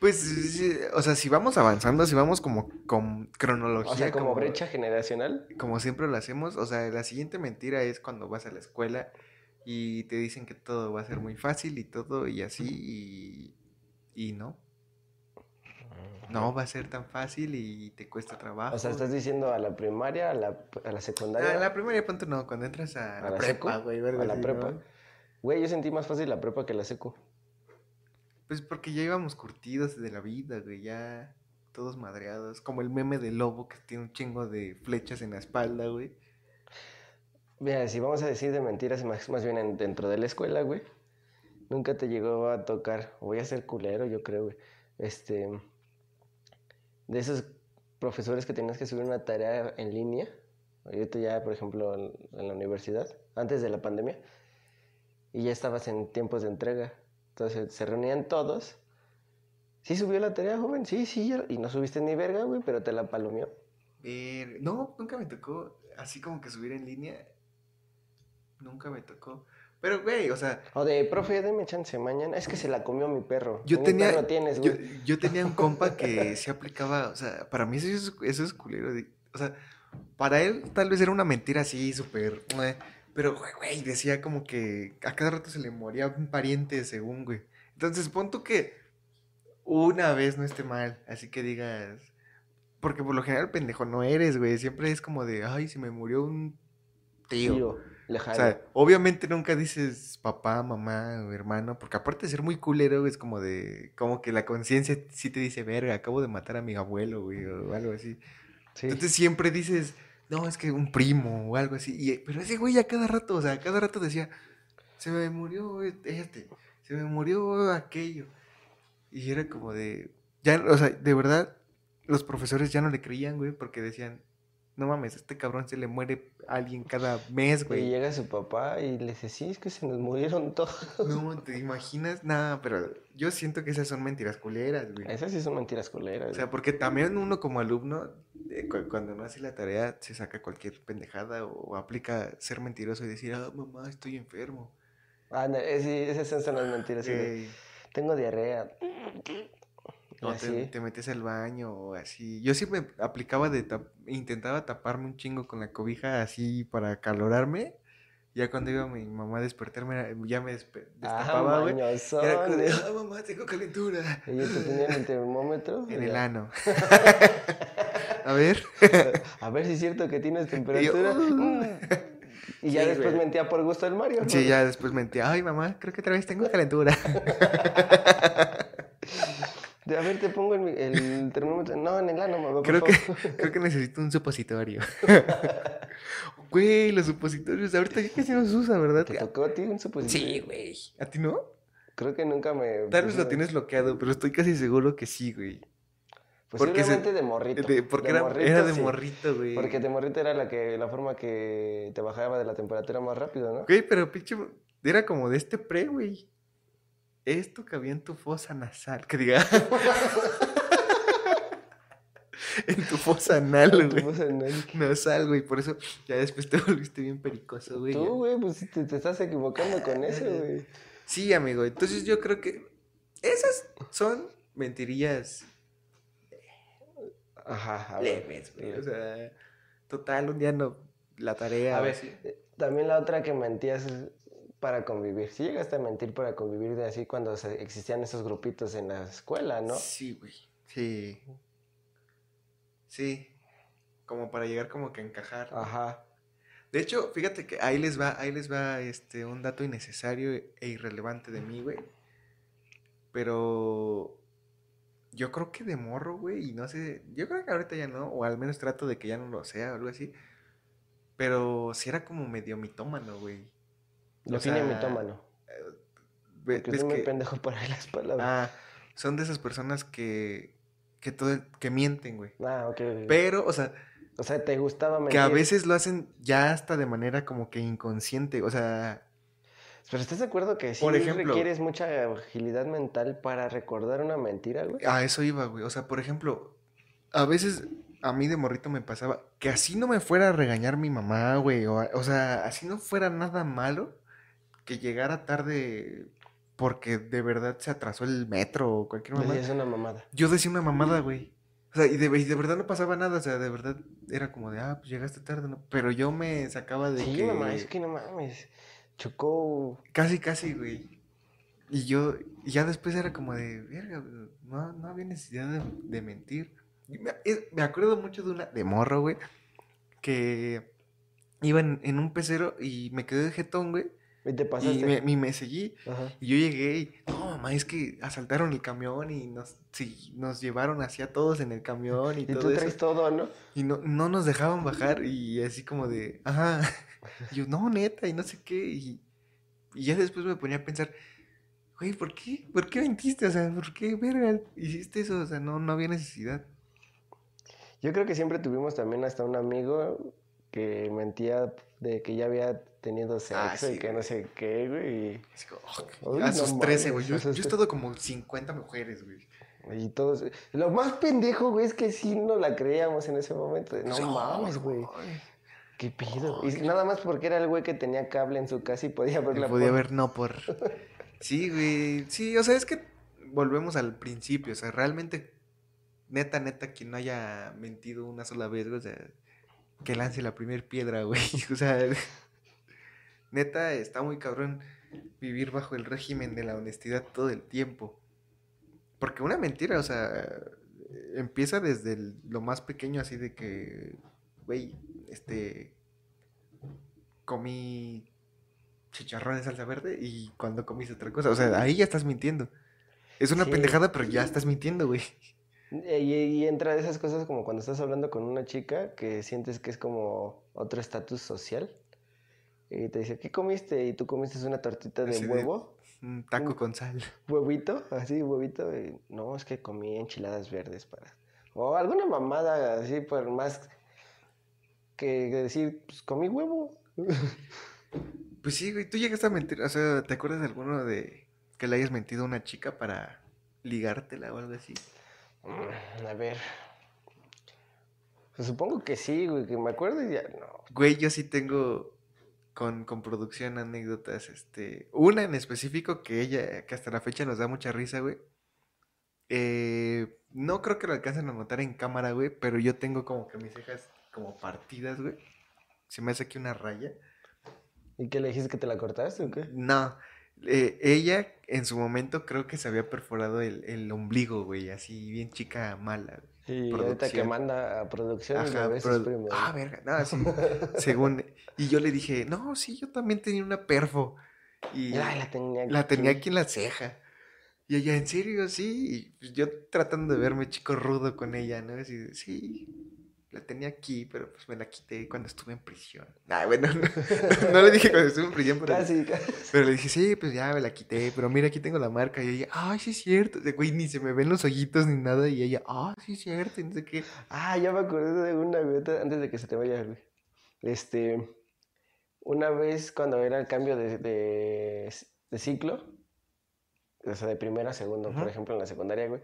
Speaker 1: Pues, o sea, si vamos avanzando, si vamos como con cronología,
Speaker 2: O sea, como brecha generacional.
Speaker 1: como siempre lo hacemos, o sea, la siguiente mentira es cuando vas a la escuela y te dicen que todo va a ser muy fácil y todo y así y, y no, no va a ser tan fácil y te cuesta trabajo.
Speaker 2: O sea, estás diciendo a la primaria, a la, a la secundaria,
Speaker 1: Ah, en la primaria punto no, cuando entras a,
Speaker 2: ¿A
Speaker 1: la prepa, güey,
Speaker 2: a la prepa. Güey, yo sentí más fácil la prepa que la secu.
Speaker 1: Pues porque ya íbamos curtidos de la vida, güey, ya todos madreados, como el meme del lobo que tiene un chingo de flechas en la espalda, güey.
Speaker 2: Mira, si vamos a decir de mentiras, más, más bien en- dentro de la escuela, güey. Nunca te llegó a tocar, voy a ser culero, yo creo, güey. Este. De esos profesores que tenías que subir una tarea en línea. Ahorita ya, por ejemplo, en, la universidad, antes de la pandemia. Y ya estabas en tiempos de entrega. Entonces se reunían todos. ¿Sí subió la tarea, joven? Sí, sí. Y no subiste ni verga, güey, pero te la palomeó.
Speaker 1: No, nunca me tocó así como que subir en línea. Nunca me tocó. Pero, güey, o sea,
Speaker 2: O de, profe, deme chance mañana. Es que se la comió mi perro.
Speaker 1: yo tenía.
Speaker 2: perro tienes,
Speaker 1: yo, yo tenía un compa <laughs> que se aplicaba. O sea, para mí eso es, eso es culero. de- O sea, para él tal vez era una mentira así, súper. Pero, güey, güey, decía como que a cada rato se le moría un pariente según, güey. Entonces, pon tú que una vez no esté mal. Así que digas. Porque por lo general pendejo no eres, güey. Siempre es como de, ay, se me murió un tío.
Speaker 2: Tío,
Speaker 1: O sea, obviamente nunca dices papá, mamá o hermano, porque aparte de ser muy culero, es como de, como que la conciencia sí te dice, verga, acabo de matar a mi abuelo, güey, o algo así.
Speaker 2: sí.
Speaker 1: Entonces siempre dices, no, es que un primo o algo así. Y, pero ese güey a cada rato, o sea, a cada rato decía, se me murió este, se me murió aquello. Y era como de, ya, o sea, de verdad, los profesores ya no le creían, güey, porque decían, no mames, a este cabrón se le muere alguien cada mes,
Speaker 2: y
Speaker 1: güey.
Speaker 2: llega su papá y le dice, sí, es que se nos murieron todos.
Speaker 1: No, ¿te imaginas? Nada, pero yo siento que esas son mentiras culeras, güey.
Speaker 2: Esas sí son mentiras culeras.
Speaker 1: O sea, porque también uno como alumno, eh, cu- cuando no hace la tarea, se saca cualquier pendejada o, aplica ser mentiroso y decir, ah, mamá, estoy enfermo.
Speaker 2: Ah, no, eh, sí, esas son las mentiras. sí,
Speaker 1: Eh,
Speaker 2: Tengo diarrea.
Speaker 1: O te, te metes al baño o así. Yo siempre aplicaba de, tap- intentaba taparme un chingo con la cobija así para acalorarme. Ya cuando iba mi mamá a despertarme, ya me
Speaker 2: Ajá,
Speaker 1: destapaba, güey.
Speaker 2: mañosón.
Speaker 1: Era como de, ah, mamá, tengo calentura.
Speaker 2: Y te tenían el termómetro. <laughs>
Speaker 1: En el ano. <laughs> a ver.
Speaker 2: A ver si es cierto que tienes
Speaker 1: Y yo,
Speaker 2: temperatura.
Speaker 1: "Uh". <laughs>
Speaker 2: Y ya
Speaker 1: Sí,
Speaker 2: después mentía por gusto del Mario.
Speaker 1: Sí,
Speaker 2: ¿no?
Speaker 1: ya después mentía, ay mamá, creo que otra vez tengo calentura.
Speaker 2: De, a ver, te pongo el, el termómetro. No, en el ano, mamá. por
Speaker 1: Creo que, <laughs> creo que necesito un supositorio. <laughs> Güey, los supositorios, ahorita ya casi no se usa, ¿verdad?
Speaker 2: ¿Te tocó a ti un supositorio?
Speaker 1: Sí, güey. ¿A ti no?
Speaker 2: Creo que nunca me.
Speaker 1: Tal vez lo tienes bloqueado, pero estoy casi seguro que sí, güey. porque se-
Speaker 2: Posiblemente de morrito.
Speaker 1: De- porque
Speaker 2: De
Speaker 1: era,
Speaker 2: morrito,
Speaker 1: era de
Speaker 2: sí.
Speaker 1: morrito, güey.
Speaker 2: Porque de morrito era la que la forma que te bajaba de la temperatura más rápido, ¿no?
Speaker 1: Güey, pero pinche, era como de este pre, güey. Esto cabía en tu fosa nasal, que diga. <laughs> en tu fosa anal,
Speaker 2: Tu
Speaker 1: güey.
Speaker 2: voz en el-
Speaker 1: Nasal, güey. Por eso ya después te <laughs> volviste bien pericoso, güey.
Speaker 2: Tú, güey, pues te, te estás equivocando con eso, güey.
Speaker 1: Sí, amigo. Entonces yo creo que esas son mentirillas
Speaker 2: Ajá,
Speaker 1: leves, güey. O sea, total, un día no. La tarea.
Speaker 2: A ver, eh, también la otra que mentías es para convivir. Si llegaste a mentir para convivir de así cuando se- existían esos grupitos en la escuela, ¿no?
Speaker 1: Sí, güey. Sí. Sí. Como para llegar como que a encajar.
Speaker 2: Ajá.
Speaker 1: De hecho, fíjate que ahí les va, ahí les va este un dato innecesario e irrelevante de mí, güey. Pero yo creo que de morro, güey, y no sé, yo creo que ahorita ya no, o al menos trato de que ya no lo sea o algo así. Pero sí era como medio mitómano, güey. O
Speaker 2: Define
Speaker 1: sea,
Speaker 2: mitómano.
Speaker 1: Ve-
Speaker 2: Porque
Speaker 1: ves
Speaker 2: soy muy
Speaker 1: que-
Speaker 2: pendejo para <laughs> las palabras.
Speaker 1: ah, son de esas personas que que todo que mienten, güey.
Speaker 2: Ah, ok. ok.
Speaker 1: Pero, o sea,
Speaker 2: O sea, te gustaba mentir.
Speaker 1: que a veces lo hacen ya hasta de manera como que inconsciente, o sea,
Speaker 2: Pero ¿estás de acuerdo que sí
Speaker 1: Por ejemplo-
Speaker 2: requieres mucha agilidad mental para recordar una mentira, güey?
Speaker 1: A eso iba, güey. O sea, por ejemplo, a veces a mí de morrito me pasaba que así no me fuera a regañar mi mamá, güey. O, o sea, así no fuera nada malo que llegara tarde porque de verdad se atrasó el metro o cualquier mamá.
Speaker 2: Decías una mamada.
Speaker 1: Yo decía una mamada, güey. O sea, y de, y de verdad no pasaba nada. O sea, de verdad era como de, ah, pues llegaste tarde, ¿no? Pero yo me sacaba de
Speaker 2: Sí,
Speaker 1: que...
Speaker 2: mamá, es que no mames. Chocó.
Speaker 1: Casi, casi, güey. Y yo, y ya después era como de, verga, no, no había necesidad de, de mentir. Y me, es- me acuerdo mucho de una, de morro, güey, que iba en, en un pecero y me quedé de jetón, güey.
Speaker 2: Y te pasaste.
Speaker 1: Y me, seguí.
Speaker 2: Ajá.
Speaker 1: Y yo llegué y, no, mamá, es que asaltaron el camión y nos, sí, nos llevaron hacia todos en el camión y,
Speaker 2: Y
Speaker 1: todo
Speaker 2: tú
Speaker 1: eso.
Speaker 2: traes todo, ¿no?
Speaker 1: Y no, no nos dejaban bajar y así como de, ajá. Y <laughs> yo, no, neta, y no sé qué. Y, y ya después me ponía a pensar, güey, ¿por qué? ¿Por qué mentiste? O sea, ¿por qué, verga, hiciste eso? O sea, no, no había necesidad.
Speaker 2: Yo creo que siempre tuvimos también hasta un amigo que mentía de que ya había tenido sexo
Speaker 1: Ah,
Speaker 2: y
Speaker 1: sí,
Speaker 2: que no sé qué, güey.
Speaker 1: Así como,
Speaker 2: Uy,
Speaker 1: a
Speaker 2: no
Speaker 1: sus 13, güey. Yo, yo he estado como 50 mujeres, güey.
Speaker 2: Y, y todos. Lo más pendejo, güey, es que sí no la creíamos en ese momento. No
Speaker 1: Sí,
Speaker 2: mames, güey. ¿Qué pido? Y nada más porque era el güey que tenía cable en su casa y podía ver
Speaker 1: Y
Speaker 2: la
Speaker 1: podía
Speaker 2: por-
Speaker 1: ver no por. <laughs> Sí, güey. Sí, o sea, es que volvemos al principio. O sea, realmente, neta, neta, quien no haya mentido una sola vez, güey, o sea, que lance la primera piedra, güey. <laughs> O sea, neta, está muy cabrón vivir bajo el régimen de la honestidad todo el tiempo. Porque una mentira, o sea, empieza desde el- lo más pequeño, así de que, güey, este, comí chicharrón en salsa verde y cuando comiste otra cosa. O sea, ahí ya estás mintiendo. Es una
Speaker 2: Sí.
Speaker 1: pendejada, pero ya estás mintiendo, güey.
Speaker 2: Eh, Y, y entra de esas cosas como cuando estás hablando con una chica que sientes que es como otro estatus social. Y te dice, ¿qué comiste? Y tú comiste una tortita de
Speaker 1: Así de-
Speaker 2: huevo,
Speaker 1: Un taco con sal. <laughs>
Speaker 2: huevito, así, huevito. y, no, es que comí enchiladas verdes para... O alguna mamada así, por más que decir, pues comí huevo. <laughs>
Speaker 1: Pues sí, güey, tú llegaste a mentir. O sea, ¿te acuerdas de alguno de que le hayas mentido a una chica para ligártela o algo así?
Speaker 2: Mm, A ver. Pues supongo que sí, güey, que me acuerdo y ya, no.
Speaker 1: Güey, yo sí tengo con, con producción anécdotas, este, una en específico que ella, que hasta la fecha nos da mucha risa, güey. Eh, no creo que lo alcancen a notar en cámara, güey, pero yo tengo como que mis cejas como partidas, güey. Se me hace aquí una raya.
Speaker 2: ¿Y qué le dijiste que te la cortaste o qué?
Speaker 1: No, eh, ella en su momento creo que se había perforado el, el ombligo, güey, así bien chica mala. güey.
Speaker 2: Y ahorita que
Speaker 1: Producción.
Speaker 2: manda a producción
Speaker 1: Ajá,
Speaker 2: lo ves
Speaker 1: pero-
Speaker 2: es primero.
Speaker 1: ah, verga, no, sí, <laughs> según, y yo le dije, no, sí, yo también tenía una perfo, y
Speaker 2: Ay, la tenía
Speaker 1: la tenía
Speaker 2: aquí.
Speaker 1: aquí en la ceja, y ella, ¿en serio? Sí, y yo tratando de verme chico rudo con ella, ¿no? Así, sí, la tenía aquí, pero pues me la quité cuando estuve en prisión. Ah, bueno, <laughs> no, no le dije cuando estuve en prisión, pero,
Speaker 2: Casi, casi.
Speaker 1: pero le dije, sí, pues ya me la quité, pero mira, aquí tengo la marca, y ella, ay, sí es cierto, de güey, ni se me ven los ojitos ni nada, y ella, ah, sí es cierto, y no sé qué.
Speaker 2: Ah, ya me acordé de una, güey, antes de que se te vaya, güey. Este, una vez cuando era el cambio de, de, de ciclo, o sea, de primero a segundo, por ejemplo, en la secundaria, güey,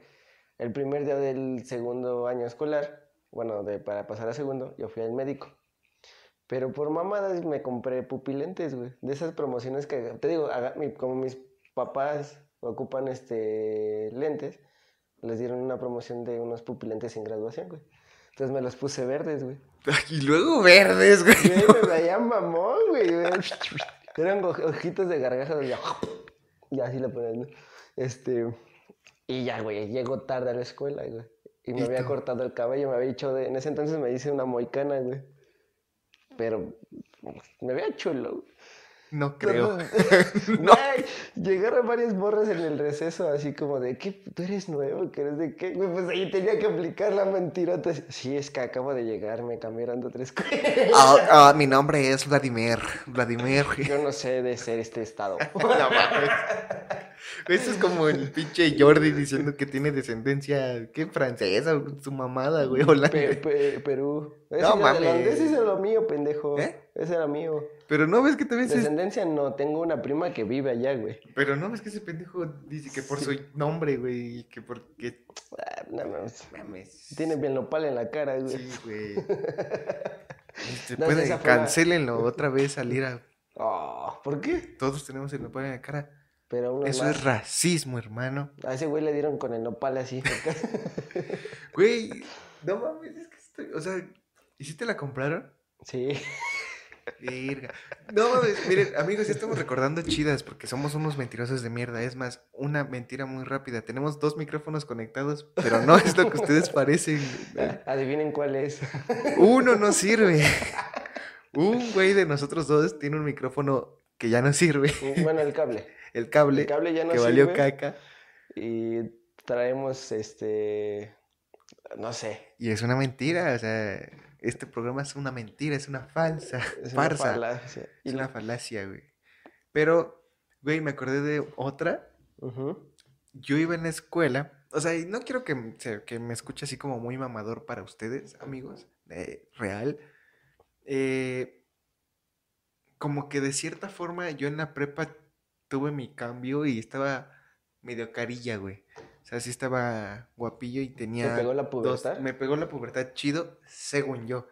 Speaker 2: el primer día del segundo año escolar, bueno, de, para pasar a segundo, yo fui al médico. Pero por mamadas me compré pupilentes, güey. De esas promociones que, te digo, haga- mi- como mis papás ocupan este lentes, les dieron una promoción de unos pupilentes en graduación, güey. Entonces me los puse verdes, güey. <laughs>
Speaker 1: Y luego verdes, güey.
Speaker 2: Güey, me mamón, güey. <laughs> Eran oj- ojitos de gargaja de y así le ponen, ¿no? Este, y ya, güey, llego tarde a la escuela, güey. Y me
Speaker 1: ¿Y
Speaker 2: había cortado el cabello, me había hecho de, en ese entonces me hice una moicana, güey. Pero me veía chulo, güey.
Speaker 1: No creo. <laughs>
Speaker 2: Llegaron varias morras en el receso, así como de, ¿qué? ¿Tú eres nuevo? ¿Que eres de qué? Pues ahí tenía que aplicar la mentirota. Sí, es que acabo de llegar, me cambiaron de tres cosas.
Speaker 1: Ah, ah, mi nombre es Vladimir. Vladimir.
Speaker 2: Yo no sé de ser este estado. <laughs>
Speaker 1: No mames. Esto es como el pinche Jordi diciendo que tiene descendencia, ¿qué? Francesa, su mamada, güey, holandesa.
Speaker 2: pe- Perú. Ese
Speaker 1: No mames.
Speaker 2: Ese era lo mío, pendejo.
Speaker 1: ¿Eh?
Speaker 2: Ese era mío.
Speaker 1: Pero no ves que también.
Speaker 2: Descendencia no, tengo una prima que vive allá, güey.
Speaker 1: Pero no ves que ese pendejo dice que por su nombre, güey, y que porque...
Speaker 2: Ah, no mames.
Speaker 1: Mames.
Speaker 2: Tiene bien nopal en la cara, güey.
Speaker 1: Sí, güey. <laughs> Este,
Speaker 2: No,
Speaker 1: puede, cancélenlo otra vez salir a...
Speaker 2: Oh, ¿Por qué?
Speaker 1: Todos tenemos el nopal en la cara.
Speaker 2: Pero uno
Speaker 1: Eso
Speaker 2: más.
Speaker 1: es racismo, hermano.
Speaker 2: A ese güey le dieron con el nopal así. <laughs>
Speaker 1: Güey, no mames, es que estoy... O sea, ¿y si te la compraron?
Speaker 2: sí.
Speaker 1: No mames, miren, amigos, ya estamos recordando chidas porque somos unos mentirosos de mierda. Es más, una mentira muy rápida. Tenemos dos micrófonos conectados, pero no es lo que ustedes parecen. <laughs>
Speaker 2: Adivinen cuál es.
Speaker 1: Uno no sirve. Un güey de nosotros dos tiene un micrófono que ya no sirve.
Speaker 2: bueno, el cable.
Speaker 1: El cable,
Speaker 2: El cable ya no
Speaker 1: que valió
Speaker 2: sirve.
Speaker 1: caca.
Speaker 2: Y traemos este. No sé.
Speaker 1: Y es una mentira, o sea, este programa es una mentira, es una falsa, <laughs>
Speaker 2: Es una
Speaker 1: farsa.
Speaker 2: falacia.
Speaker 1: Es una falacia, güey. Pero, güey, me acordé de otra. Yo iba en la escuela, o sea, y no quiero que, que me escuche así como muy mamador para ustedes, amigos, eh, real. Eh, como que de cierta forma yo en la prepa tuve mi cambio y estaba medio carilla, güey. O sea, sí estaba guapillo y tenía...
Speaker 2: pegó la
Speaker 1: dos-
Speaker 2: pubertad?
Speaker 1: me pegó la pubertad chido, según yo.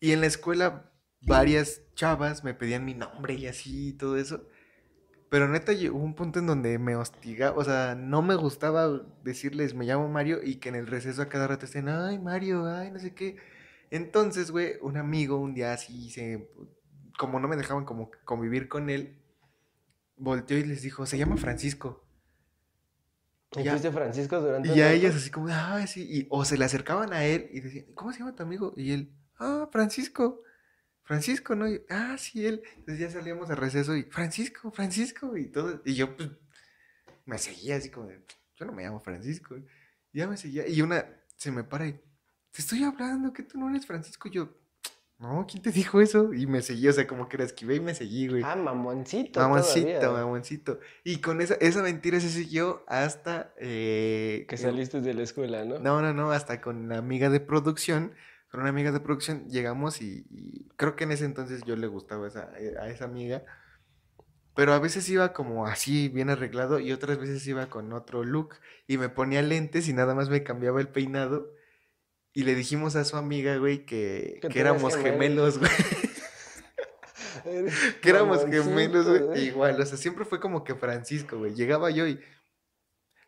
Speaker 1: Y en la escuela varias chavas me pedían mi nombre y así y todo eso. Pero neta llegó un punto en donde me hostigaba, o sea, no me gustaba decirles me llamo Mario y que en el receso a cada rato estén, ay Mario, ay no sé qué. Entonces, güey, un amigo un día así se, como no me dejaban como convivir con él, volteó y les dijo, se llama Francisco.
Speaker 2: ¿Y
Speaker 1: Ya.
Speaker 2: fuiste Francisco durante
Speaker 1: Y
Speaker 2: un
Speaker 1: a
Speaker 2: rato?
Speaker 1: ellas así como, ah, sí, y, o se le acercaban a él y decían, ¿cómo se llama tu amigo? Y él, ah, Francisco, Francisco, ¿no? Y, ah, sí, él. Entonces ya salíamos a receso y, Francisco, Francisco, y todo. Y yo, pues, me seguía así como, de, yo no me llamo Francisco. Y ya me seguía. Y una se me para y, te estoy hablando, que tú no eres Francisco. Y yo, no, ¿quién te dijo eso? Y me seguí, o sea, como que la esquivé y me seguí, güey.
Speaker 2: Ah, mamoncito.
Speaker 1: Mamoncito,
Speaker 2: todavía.
Speaker 1: mamoncito. Y con esa, esa mentira se siguió hasta... eh,
Speaker 2: Que
Speaker 1: eh,
Speaker 2: saliste de la escuela, ¿no?
Speaker 1: No, no, no, hasta con la amiga de producción. Con una amiga de producción llegamos y, y creo que en ese entonces yo le gustaba esa- eh, a esa amiga. Pero a veces iba como así, bien arreglado, y otras veces iba con otro look. Y me ponía lentes y nada más me cambiaba el peinado. Y le dijimos a su amiga, güey, que,
Speaker 2: Que
Speaker 1: éramos
Speaker 2: gemelo.
Speaker 1: gemelos, güey. <laughs> Que éramos gemelos, güey. Igual, o sea, siempre fue como que Francisco, güey. Llegaba yo y,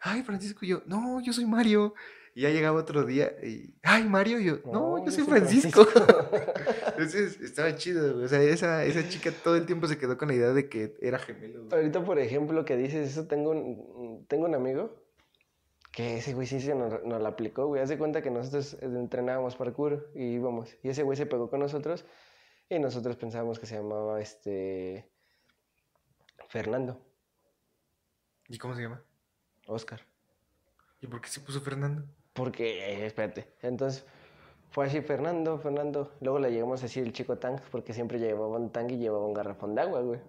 Speaker 1: ay, Francisco, y yo, no, yo soy Mario. Y ya llegaba otro día y, ay, Mario, y yo, no, yo soy Francisco. <laughs> Entonces, estaba chido, güey. O sea, esa, esa chica todo el tiempo se quedó con la idea de que era gemelo. güey.
Speaker 2: Ahorita, por ejemplo, que dices eso, tengo un, tengo un amigo que ese güey sí se nos, nos la aplicó, güey. Haz de cuenta que nosotros eh, entrenábamos parkour y íbamos. Y ese güey se pegó con nosotros y nosotros pensábamos que se llamaba este. Fernando,
Speaker 1: ¿Y cómo se llama?
Speaker 2: Oscar.
Speaker 1: ¿Y por qué se puso Fernando?
Speaker 2: Porque, eh, espérate. Entonces, fue así Fernando, Fernando. Luego le llegamos a decir el chico tank, porque siempre llevaba un tank y llevaba un garrafón de agua, güey.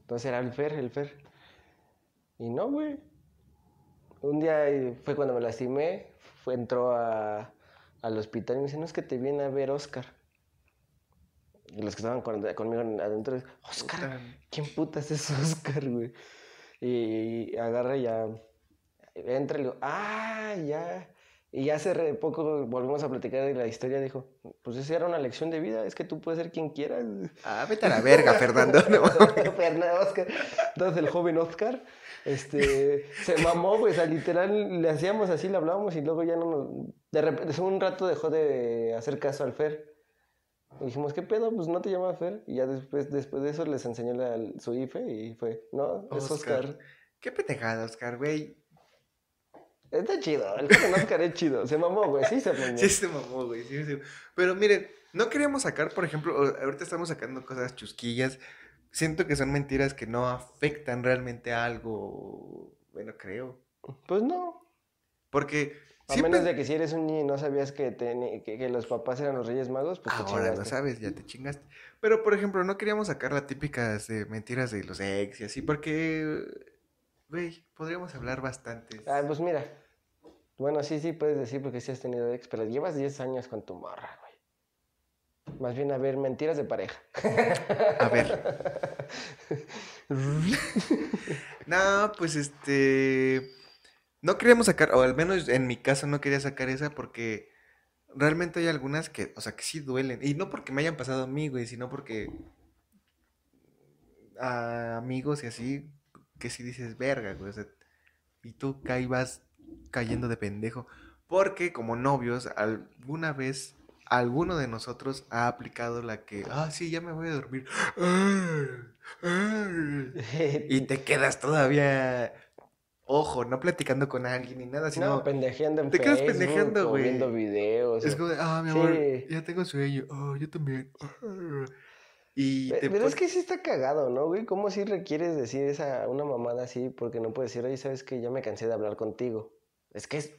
Speaker 2: Entonces era el Fer, el Fer. Y no, güey. Un día eh, fue cuando me lastimé, fue, entró a, al hospital y me dice, no es que te viene a ver Oscar. Y los que estaban con- conmigo adentro, Oscar. ¿Quién putas es Oscar, güey? Y, agarra y ya. Entra y le digo, ah, ya. Y hace poco volvimos a platicar de la historia. Dijo, pues esa era una lección de vida, es que tú puedes ser quien quieras.
Speaker 1: Ah, vete a la verga, Fernando. <laughs> No, <laughs>
Speaker 2: Fernando Oscar. Entonces el joven Oscar este, se mamó, güey. O sea, literal le hacíamos así, le hablábamos y luego ya no nos. De repente, un rato dejó de hacer caso al Fer. Y dijimos, ¿qué pedo? Pues no te llama Fer. Y ya después, después de eso les enseñó la- su IFE y fue, no, es
Speaker 1: Oscar.
Speaker 2: Oscar.
Speaker 1: Qué pendejada, Oscar, güey.
Speaker 2: Está chido, el joven Oscar es chido. Se mamó, güey, sí se mamó.
Speaker 1: Sí se mamó, güey. sí se- Pero miren, no queríamos sacar, por ejemplo, ahorita estamos sacando cosas chusquillas. Siento que son mentiras que no afectan realmente a algo. Bueno, creo.
Speaker 2: Pues no.
Speaker 1: Porque
Speaker 2: A
Speaker 1: siempre.
Speaker 2: menos de que si eres un niño y no sabías que, que, que los papás eran los Reyes Magos, pues te
Speaker 1: Ahora lo sabes, ya te chingaste. Pero, por ejemplo, no queríamos sacar las típicas de mentiras de los ex y así, porque. Güey, podríamos hablar bastantes.
Speaker 2: Ah, pues mira, Bueno, sí, sí, puedes decir porque sí has tenido ex, pero llevas 10 años con tu morra, güey. Más bien, a ver, mentiras de pareja.
Speaker 1: A ver. <laughs> no, pues este. No queríamos sacar, o al menos en mi caso no quería sacar esa porque realmente hay algunas que, o sea, que sí duelen. Y no porque me hayan pasado a mí, güey, sino porque a amigos y así, que sí dices, verga, güey. O sea, y tú caí vas cayendo de pendejo. Porque como novios, alguna vez alguno de nosotros ha aplicado la que, ah, sí, ya me voy a dormir. y te quedas todavía, ojo, no platicando con alguien ni nada, sino...
Speaker 2: No, pendejeando en
Speaker 1: te quedas
Speaker 2: Facebook
Speaker 1: pendejeando,
Speaker 2: o
Speaker 1: güey.
Speaker 2: viendo videos.
Speaker 1: Es
Speaker 2: o-
Speaker 1: como, ah, mi amor,
Speaker 2: Sí.
Speaker 1: ya tengo sueño. Oh, yo también. Y te
Speaker 2: Pero es que sí está cagado, ¿no, güey? ¿Cómo si requieres decir esa, una mamada así? Porque no puedes decir, oye, ¿sabes que Ya me cansé de hablar contigo. Es que es,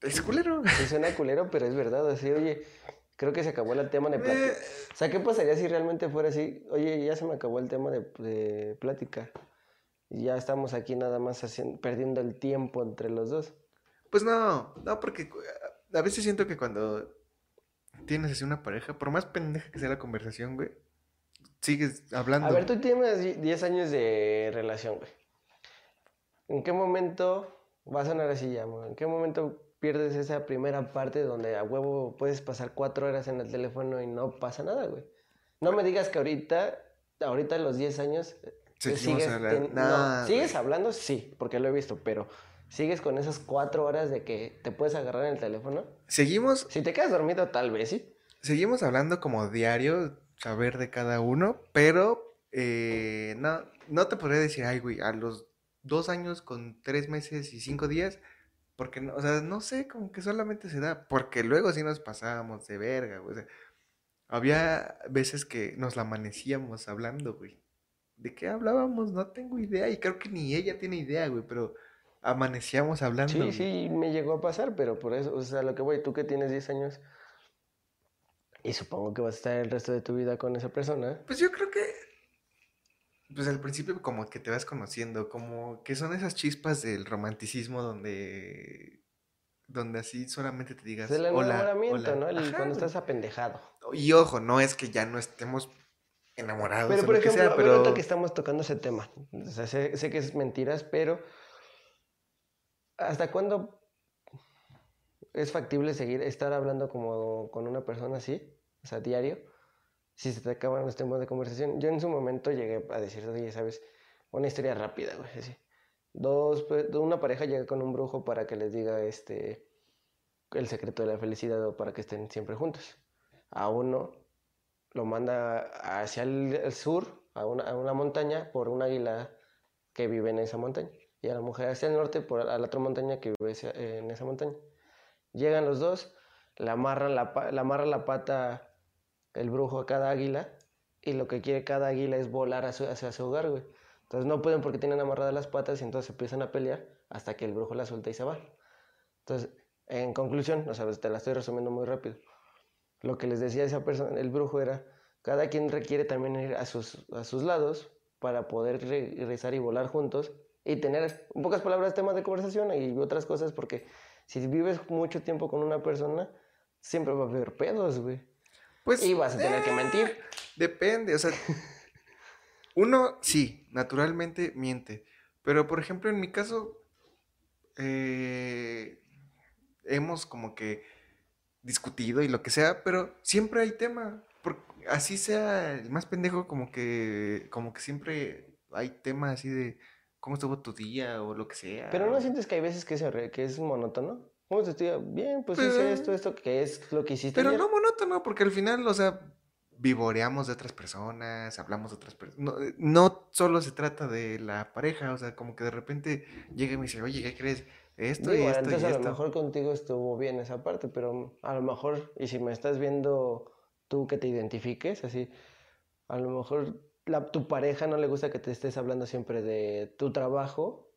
Speaker 1: Es culero.
Speaker 2: sí <laughs> suena culero, pero es verdad. Así, oye, creo que se acabó el tema de plática.
Speaker 1: Eh,
Speaker 2: O sea, ¿qué pasaría si realmente fuera así? Oye, ya se me acabó el tema de, de plática. Y ya estamos aquí nada más haciendo, perdiendo el tiempo entre los dos.
Speaker 1: Pues no, no, porque cu- a veces siento que cuando tienes así una pareja, por más pendeja que sea la conversación, güey, sigues hablando.
Speaker 2: A ver, tú tienes die- 10 años de relación, güey. ¿En qué momento, va a sonar así ya, amor, ¿en qué momento pierdes esa primera parte donde a huevo puedes pasar cuatro horas en el teléfono y no pasa nada, güey? No me digas que ahorita, ahorita a los 10 años, eh, sigues,
Speaker 1: hablando.
Speaker 2: ten- no, ¿sigues
Speaker 1: güey.
Speaker 2: hablando? Sí, porque lo he visto, pero ¿sigues con esas cuatro horas de que te puedes agarrar en el teléfono?
Speaker 1: Seguimos,
Speaker 2: Si te quedas dormido, tal vez, ¿sí?
Speaker 1: seguimos hablando como diario, saber de cada uno, pero eh, no, no te podría decir, ay, güey, a los dos años con tres meses y cinco días, porque, no, o sea, no sé, como que solamente se da, porque luego sí nos pasábamos de verga, güey, o sea, había veces que nos la amanecíamos hablando, güey. ¿De qué hablábamos? No tengo idea, y creo que ni ella tiene idea, güey, pero amanecíamos hablando.
Speaker 2: Sí,
Speaker 1: güey.
Speaker 2: sí, me llegó a pasar, pero por eso, o sea, lo que voy, tú que tienes 10 años y supongo que vas a estar el resto de tu vida con esa persona.
Speaker 1: Pues yo creo que, pues al principio como que te vas conociendo, como que son esas chispas del romanticismo donde, donde así solamente te digas,
Speaker 2: Es el
Speaker 1: hola,
Speaker 2: enamoramiento,
Speaker 1: hola".
Speaker 2: ¿no? El-
Speaker 1: Ajá,
Speaker 2: cuando estás apendejado.
Speaker 1: Y ojo, no es que ya no estemos enamorados
Speaker 2: Pero
Speaker 1: o
Speaker 2: por
Speaker 1: lo que
Speaker 2: ejemplo,
Speaker 1: sea, pero
Speaker 2: ahorita que estamos tocando ese tema, o sea, sé, sé que es mentiras, pero ¿hasta cuándo es factible seguir, estar hablando como con una persona así, o sea, diario, si se te acaban los temas de conversación? Yo en su momento llegué a decir, ¿sabes? Una historia rápida, güey. Dos, pe- una pareja llega con un brujo para que les diga, este, el secreto de la felicidad o para que estén siempre juntos. A uno lo manda hacia el, sur, a una, a una montaña, por un águila que vive en esa montaña. Y a la mujer hacia el norte, por a la otra montaña que vive en esa montaña. Llegan los dos, le amarran la, le amarra la pata el brujo a cada águila, y lo que quiere cada águila es volar hacia su hogar, güey. Entonces no pueden porque tienen amarradas las patas y entonces empiezan a pelear hasta que el brujo la suelta y se va. Entonces, en conclusión, o sea, te la estoy resumiendo muy rápido. Lo que les decía esa persona, el brujo era, cada quien requiere también ir a sus, a sus lados para poder re- regresar y volar juntos y tener, en pocas palabras, temas de conversación y otras cosas, porque si vives mucho tiempo con una persona, siempre va a haber pedos, güey.
Speaker 1: pues
Speaker 2: Y vas a tener que
Speaker 1: eh,
Speaker 2: mentir.
Speaker 1: Depende, o sea, <laughs> uno sí, naturalmente miente, pero por ejemplo en mi caso eh, hemos como que discutido y lo que sea, pero siempre hay tema, por- así sea el más pendejo como que como que siempre hay tema así de cómo estuvo tu día o lo que sea.
Speaker 2: Pero no sientes que hay veces que es, arre- que es monótono. ¿Cómo te estoy? Bien, pues hice
Speaker 1: Pero-
Speaker 2: esto, esto, que es lo que hiciste
Speaker 1: Pero
Speaker 2: ayer.
Speaker 1: no monótono, porque al final, o sea, vivoreamos de otras personas, hablamos de otras personas. No, eh, no solo se trata de la pareja, o sea, como que de repente llega y me dice, oye, ¿qué crees? Esto y
Speaker 2: Digo,
Speaker 1: esto
Speaker 2: entonces
Speaker 1: y
Speaker 2: a lo
Speaker 1: esto.
Speaker 2: mejor contigo estuvo bien esa parte, pero a lo mejor, y si me estás viendo tú que te identifiques, así, a lo mejor la, tu pareja no le gusta que te estés hablando siempre de tu trabajo,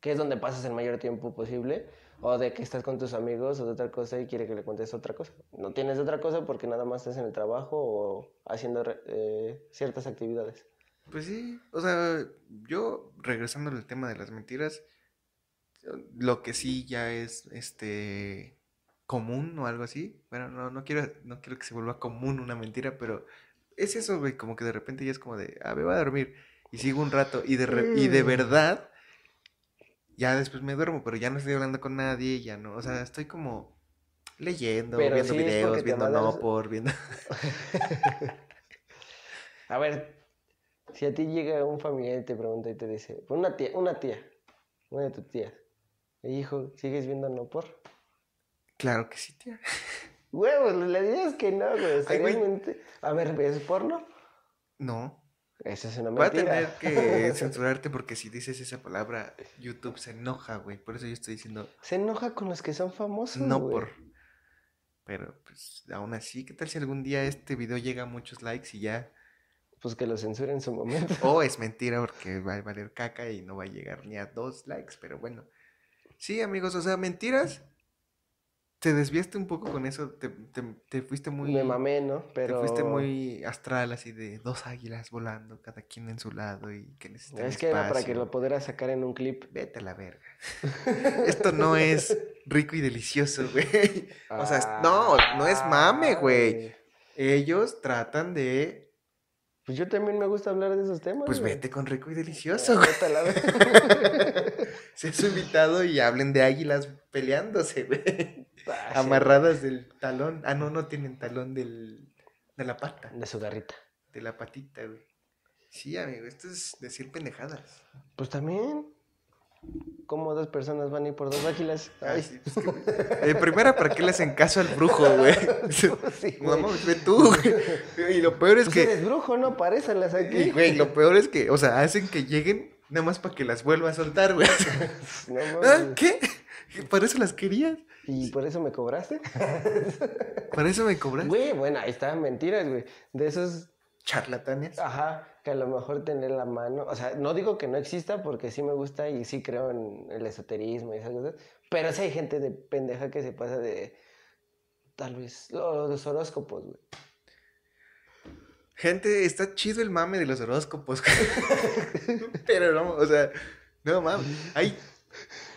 Speaker 2: que es donde pasas el mayor tiempo posible, o de que estás con tus amigos o de otra cosa y quiere que le cuentes otra cosa. No tienes otra cosa porque nada más estás en el trabajo o haciendo eh, ciertas actividades.
Speaker 1: Pues sí, o sea, yo regresando al tema de las mentiras, Lo que sí ya es este común o algo así. Bueno, no, no quiero, no quiero que se vuelva común una mentira, pero es eso, güey, como que de repente ya es como de, ah, me voy a dormir. Y sigo un rato. Y de, re- y de
Speaker 2: Mm.
Speaker 1: verdad, ya después me duermo, pero ya no estoy hablando con nadie, ya no. O sea, estoy como leyendo,
Speaker 2: Pero
Speaker 1: viendo
Speaker 2: sí
Speaker 1: videos, viendo
Speaker 2: mandas-
Speaker 1: no por, viendo. <laughs>
Speaker 2: A ver, si a ti llega un familiar y te pregunta y te dice, una tía, una tía, una de tus tías, hijo, ¿sigues viendo no por?
Speaker 1: Claro que sí, tía.
Speaker 2: Huevos, la idea es que no, güey.
Speaker 1: Ay, güey.
Speaker 2: A ver, ¿ves porno?
Speaker 1: No.
Speaker 2: Esa es una
Speaker 1: Voy a
Speaker 2: mentira.
Speaker 1: tener que <laughs> censurarte porque si dices esa palabra, YouTube se enoja, güey. Por eso yo estoy diciendo
Speaker 2: Se enoja con los que son famosos,
Speaker 1: no
Speaker 2: güey.
Speaker 1: por. Pero, pues, aún así, ¿qué tal si algún día este video llega a muchos likes y ya?
Speaker 2: Pues que lo censuren en su momento.
Speaker 1: O <laughs> es mentira porque va a valer caca y no va a llegar ni a dos likes, pero bueno. Sí, amigos, o sea, mentiras. Te desviaste un poco con eso, te, te- te fuiste muy...
Speaker 2: Me mamé, ¿no?
Speaker 1: Te
Speaker 2: Pero...
Speaker 1: fuiste muy astral, así de dos águilas volando, cada quien en su lado y que necesitan
Speaker 2: Es que era para que lo pudieras sacar en un clip.
Speaker 1: Vete a la verga. <laughs> Esto no es rico y delicioso, güey. O sea, no, no es mame, güey. Ellos tratan de...
Speaker 2: Pues yo también me gusta hablar de esos temas.
Speaker 1: Pues
Speaker 2: güey.
Speaker 1: vete con rico y delicioso, güey.
Speaker 2: vete a la <laughs> verga.
Speaker 1: Sé su invitado y hablen de águilas peleándose, güey.
Speaker 2: Ah, sí.
Speaker 1: Amarradas del talón. Ah, no, no tienen talón del, de la pata.
Speaker 2: De su garrita.
Speaker 1: De la patita, güey. Sí, amigo, esto es decir pendejadas.
Speaker 2: Pues también. ¿Cómo dos personas van a ir por dos águilas?
Speaker 1: Ah,
Speaker 2: Ay,
Speaker 1: sí, pues <laughs> que- En primera, ¿para qué le hacen caso al brujo, güey? <laughs>
Speaker 2: sí.
Speaker 1: Mamá, ve tú, güey. Y lo peor es
Speaker 2: Pues
Speaker 1: que...
Speaker 2: eres brujo, ¿no?
Speaker 1: Y,
Speaker 2: aquí.
Speaker 1: güey, lo peor es que, o sea, hacen que lleguen nada más para que las vuelva a soltar, güey. <laughs>
Speaker 2: No
Speaker 1: ¿Ah. ¿Qué? ¿Para eso las querías?
Speaker 2: ¿Y por eso me cobraste?
Speaker 1: ¿Para eso me cobras?
Speaker 2: Güey, bueno, ahí estaban mentiras, güey. De esos,
Speaker 1: Charlatanes.
Speaker 2: ajá, que a lo mejor tener la mano. O sea, no digo que no exista porque sí me gusta y sí creo en el esoterismo y esas cosas. Pero sí hay gente de pendeja que se pasa de. Tal vez. lo- Los horóscopos, güey.
Speaker 1: Gente, está chido el mame de los horóscopos. <laughs> Pero no, o sea, no mames. Hay.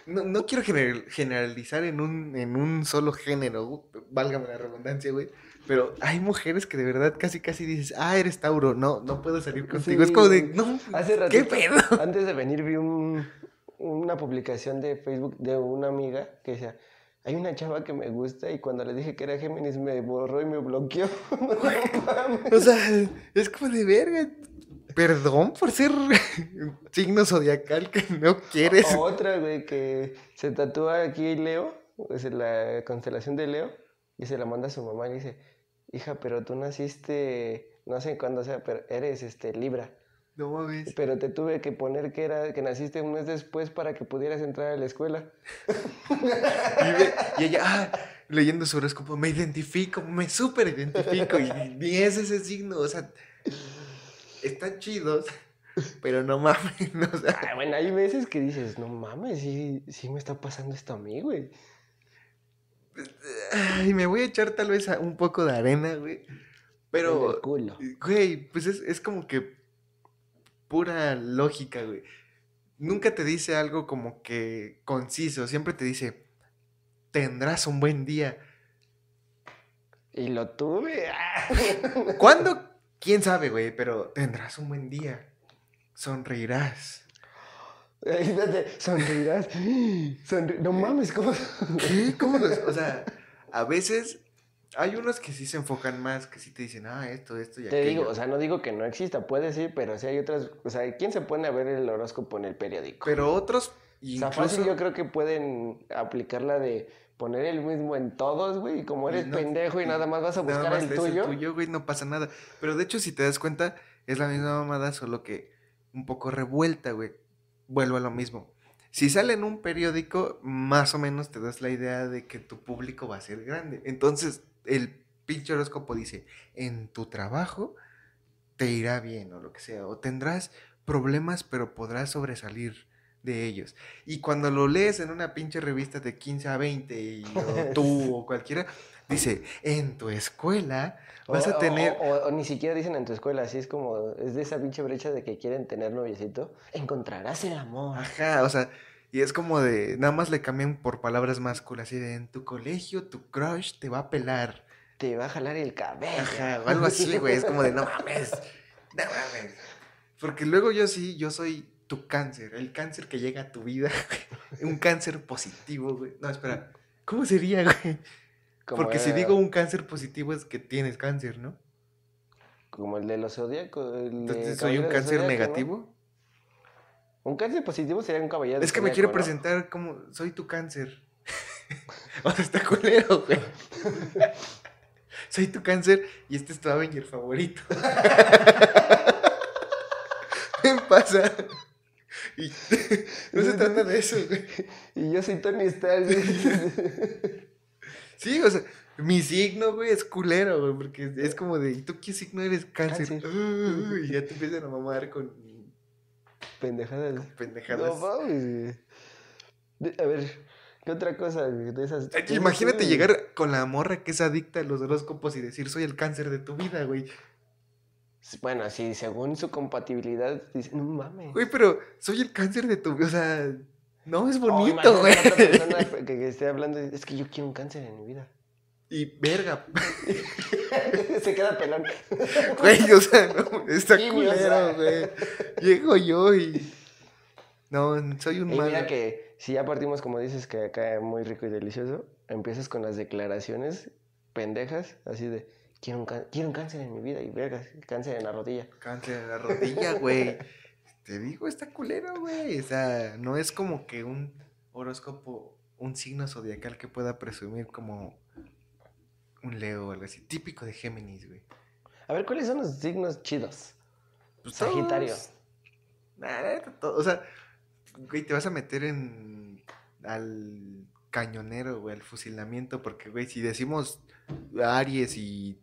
Speaker 1: No, no quiero general- generalizar en un, en un solo género, válgame la redundancia, güey. Pero hay mujeres que de verdad casi casi dices, ah, eres Tauro, no, no puedo salir contigo. es como de, no,
Speaker 2: Hace
Speaker 1: ¿qué
Speaker 2: ratito,
Speaker 1: pedo?
Speaker 2: antes de venir vi un, una publicación de Facebook de una amiga que decía, hay una chava que me gusta y cuando le dije que era Géminis me borró y me bloqueó. <laughs> No. <laughs>
Speaker 1: O sea, es como de verga. Perdón por ser <laughs> signo zodiacal que no quieres.
Speaker 2: O- Otra, güey, que se tatúa aquí Leo, es la constelación de Leo, y se la manda a su mamá y le dice, hija, pero tú naciste, no sé cuándo sea, pero eres este Libra.
Speaker 1: No mames.
Speaker 2: Pero te tuve que poner que era que naciste un mes después para que pudieras entrar a la escuela. <laughs>
Speaker 1: Y, ella, ah, leyendo su horóscopo, me identifico, me súper identifico. Y ni es ese signo, o sea, están chidos, pero no mames, <laughs> o sea,
Speaker 2: Ah, bueno, hay veces que dices, no mames, sí, sí me está pasando esto a mí, güey.
Speaker 1: Ay, me voy a echar tal vez un poco de arena, güey.
Speaker 2: El
Speaker 1: Pero,
Speaker 2: culo.
Speaker 1: güey, pues es, es como que pura lógica, güey. Nunca te dice algo como que conciso, siempre te dice, tendrás un buen día.
Speaker 2: Y lo tuve. <laughs>
Speaker 1: ¿Cuándo? ¿Quién sabe, güey? Pero tendrás un buen día. Sonreirás.
Speaker 2: Sonreirás. Sonri- No mames, ¿cómo?
Speaker 1: ¿Qué? ¿Cómo los- O sea, a veces hay unos que sí se enfocan más, que sí te dicen, ah, esto, esto y
Speaker 2: Te
Speaker 1: aquello.
Speaker 2: digo, o sea, no digo que no exista, puede sí, pero sí hay otras. O sea, ¿quién se pone a ver el horóscopo en el periódico?
Speaker 1: Pero otros,
Speaker 2: o sea, fácil
Speaker 1: incluso,
Speaker 2: yo creo que pueden aplicar la de poner el mismo en todos, güey, y como eres
Speaker 1: no-
Speaker 2: pendejo y nada más vas a
Speaker 1: nada
Speaker 2: buscar
Speaker 1: más
Speaker 2: el tuyo.
Speaker 1: güey, no pasa nada. Pero de hecho, si te das cuenta, es la misma mamada, solo que un poco revuelta, güey. Vuelvo a lo mismo. Si sale en un periódico, más o menos te das la idea de que tu público va a ser grande. Entonces, el pinche horóscopo dice, en tu trabajo te irá bien o lo que sea, o tendrás problemas, pero podrás sobresalir de ellos. Y cuando lo lees en una pinche revista de 15 a 20, y, o <laughs> tú o cualquiera, dice, en tu escuela vas
Speaker 2: O-
Speaker 1: a tener...
Speaker 2: O, o- o ni siquiera dicen en tu escuela, así es como, es de esa pinche brecha de que quieren tener noviecito. Encontrarás el amor.
Speaker 1: Ajá, o sea, Y es como de, nada más le cambian por palabras más cool, así de, en tu colegio tu crush te va a pelar.
Speaker 2: Te va a jalar el cabello.
Speaker 1: Ajá, o algo así, güey, es como de, no mames, no mames. Porque luego yo sí, yo soy tu cáncer, el cáncer que llega a tu vida, güey. Un cáncer positivo, güey. No, espera, ¿cómo sería, güey?
Speaker 2: Como
Speaker 1: Porque si digo un cáncer positivo es que tienes cáncer, ¿no?
Speaker 2: Como el de los de
Speaker 1: Entonces soy un cáncer
Speaker 2: Zodíaco, ¿no?
Speaker 1: negativo.
Speaker 2: Un cáncer positivo sería un caballero.
Speaker 1: Es que me quiero presentar como soy tu cáncer. <laughs> o sea, está culero, güey. <laughs> soy tu cáncer y este es tu Avenger favorito. <laughs> ¿Qué pasa? Y <laughs> no se trata de eso, güey.
Speaker 2: Y yo soy Tony Stark.
Speaker 1: Sí, o sea, mi signo, güey, es culero, güey, porque es como de, ¿y tú qué signo eres? Cáncer.
Speaker 2: Cáncer.
Speaker 1: Uh, y ya te empiezan a mamar con
Speaker 2: Pendejadas.
Speaker 1: pendejadas.
Speaker 2: No mames, güey. A ver, ¿qué otra cosa güey, de esas?
Speaker 1: Ay, Imagínate llegar con la morra que es adicta a los horóscopos y decir, soy el cáncer de tu vida, güey.
Speaker 2: Bueno, sí, según su compatibilidad, dice, no mames.
Speaker 1: Güey, pero soy el cáncer de tu vida, o sea, no es
Speaker 2: O
Speaker 1: bonito, güey.
Speaker 2: otra persona que, que esté hablando, es que yo quiero un cáncer en mi vida.
Speaker 1: Y verga, <laughs>
Speaker 2: Se queda pelón.
Speaker 1: güey, o sea, no, está
Speaker 2: o
Speaker 1: culero,
Speaker 2: sea.
Speaker 1: güey. Llego yo y... No, soy un
Speaker 2: Y
Speaker 1: malo.
Speaker 2: mira que si ya partimos, como dices, que acá es muy rico y delicioso, empiezas con las declaraciones pendejas, así de, quiero un, quiero un cáncer en mi vida y vergas, cáncer en la rodilla.
Speaker 1: Cáncer en la rodilla, <laughs> güey. Te digo, está culero, güey. O sea, no es como que un horóscopo, un signo zodiacal que pueda presumir como un Leo o algo así. Típico de Géminis, güey.
Speaker 2: A ver, ¿cuáles son los signos chidos?
Speaker 1: Pues
Speaker 2: Sagitario.
Speaker 1: todos- Nah, la neta, todo- O sea, güey, te vas a meter en. al cañonero, güey, al fusilamiento. Porque, güey, si decimos Aries y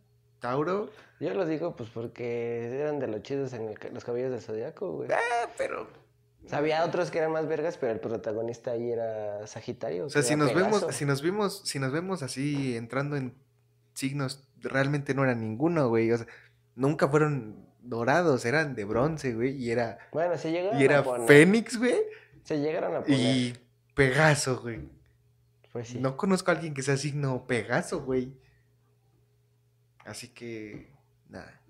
Speaker 1: Tauro.
Speaker 2: Yo lo digo pues porque eran de los chidos en el los caballos del zodiaco, güey.
Speaker 1: Ah, pero.
Speaker 2: O sea, había otros que eran más vergas, pero el protagonista ahí era Sagitario.
Speaker 1: O sea, si nos vemos, si nos vimos, si nos vemos así entrando en signos, realmente no era ninguno, güey. O sea, nunca fueron dorados, eran de bronce, güey. Y era,
Speaker 2: Bueno, se llegaron
Speaker 1: y era
Speaker 2: a poner.
Speaker 1: Fénix, güey.
Speaker 2: Se llegaron a poner.
Speaker 1: Y Pegaso, güey.
Speaker 2: Pues sí.
Speaker 1: No conozco a alguien que sea signo Pegaso, güey. Así que, nada.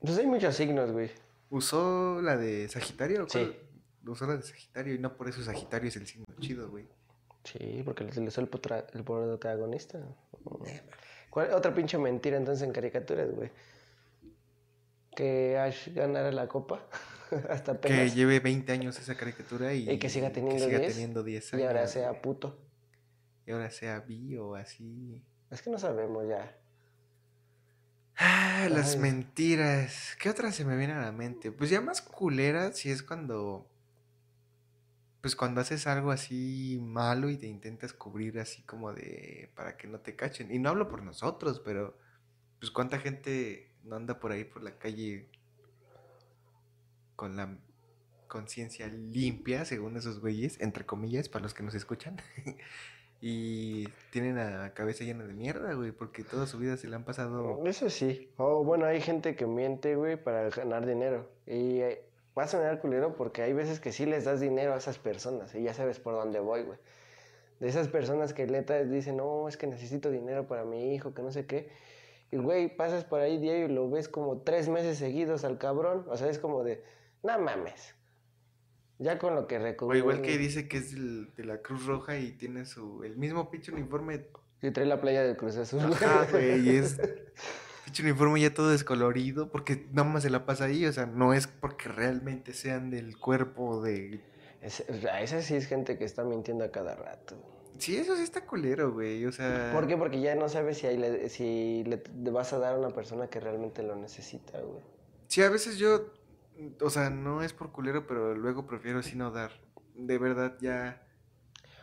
Speaker 2: Pues hay muchos signos, güey.
Speaker 1: ¿Usó la de Sagitario?
Speaker 2: Sí.
Speaker 1: ¿Cuál? Usó la de Sagitario y no por eso Sagitario es el signo chido, güey.
Speaker 2: Sí, porque le usó el, el protagonista. ¿Cuál otra pinche mentira entonces en caricaturas, güey? Que Ash ganara la copa <laughs> hasta
Speaker 1: Que
Speaker 2: apenas.
Speaker 1: lleve 20 años esa caricatura y,
Speaker 2: Y que siga teniendo
Speaker 1: siga
Speaker 2: 10,
Speaker 1: teniendo 10
Speaker 2: Y
Speaker 1: años.
Speaker 2: ahora sea puto.
Speaker 1: Y ahora sea bi o así.
Speaker 2: Es que no sabemos ya.
Speaker 1: Ah, las
Speaker 2: Ay.
Speaker 1: mentiras. ¿Qué otras se me vienen a la mente? Pues ya más culera si es cuando. Pues cuando haces algo así malo y te intentas cubrir así como de. para que no te cachen. Y no hablo por nosotros, pero. Pues cuánta gente no anda por ahí por la calle con la conciencia limpia, según esos güeyes, entre comillas, para los que nos escuchan. <laughs> y tienen la cabeza llena de mierda, güey, porque toda su vida se le han pasado.
Speaker 2: Eso sí. O bueno, hay gente que miente, güey, para ganar dinero. Y eh, va a sonar culero porque hay veces que sí les das dinero a esas personas. Y ya sabes por dónde voy, güey. De esas personas que neta dicen, no, es que necesito dinero para mi hijo, que no sé qué. Y, güey, pasas por ahí diario y lo ves como tres meses seguidos al cabrón. O sea, es como de, no mames. Ya con lo que
Speaker 1: O
Speaker 2: recubre.
Speaker 1: igual que dice que es del- de la Cruz Roja y tiene su el mismo pinche uniforme.
Speaker 2: Y trae la playa del Cruz Azul.
Speaker 1: Ajá, güey, y es <laughs> pinche uniforme ya todo descolorido porque nada más se la pasa ahí, o sea, no es porque realmente sean del cuerpo de
Speaker 2: Es- esa sí es gente que está mintiendo a cada rato.
Speaker 1: Sí, eso sí está culero, güey, o sea,
Speaker 2: ¿Por qué? Porque ya no sabes si, le, si le vas a dar a una persona que realmente lo necesita, güey.
Speaker 1: Sí, a veces yo o sea, no es por culero, pero luego prefiero sí no dar. De verdad ya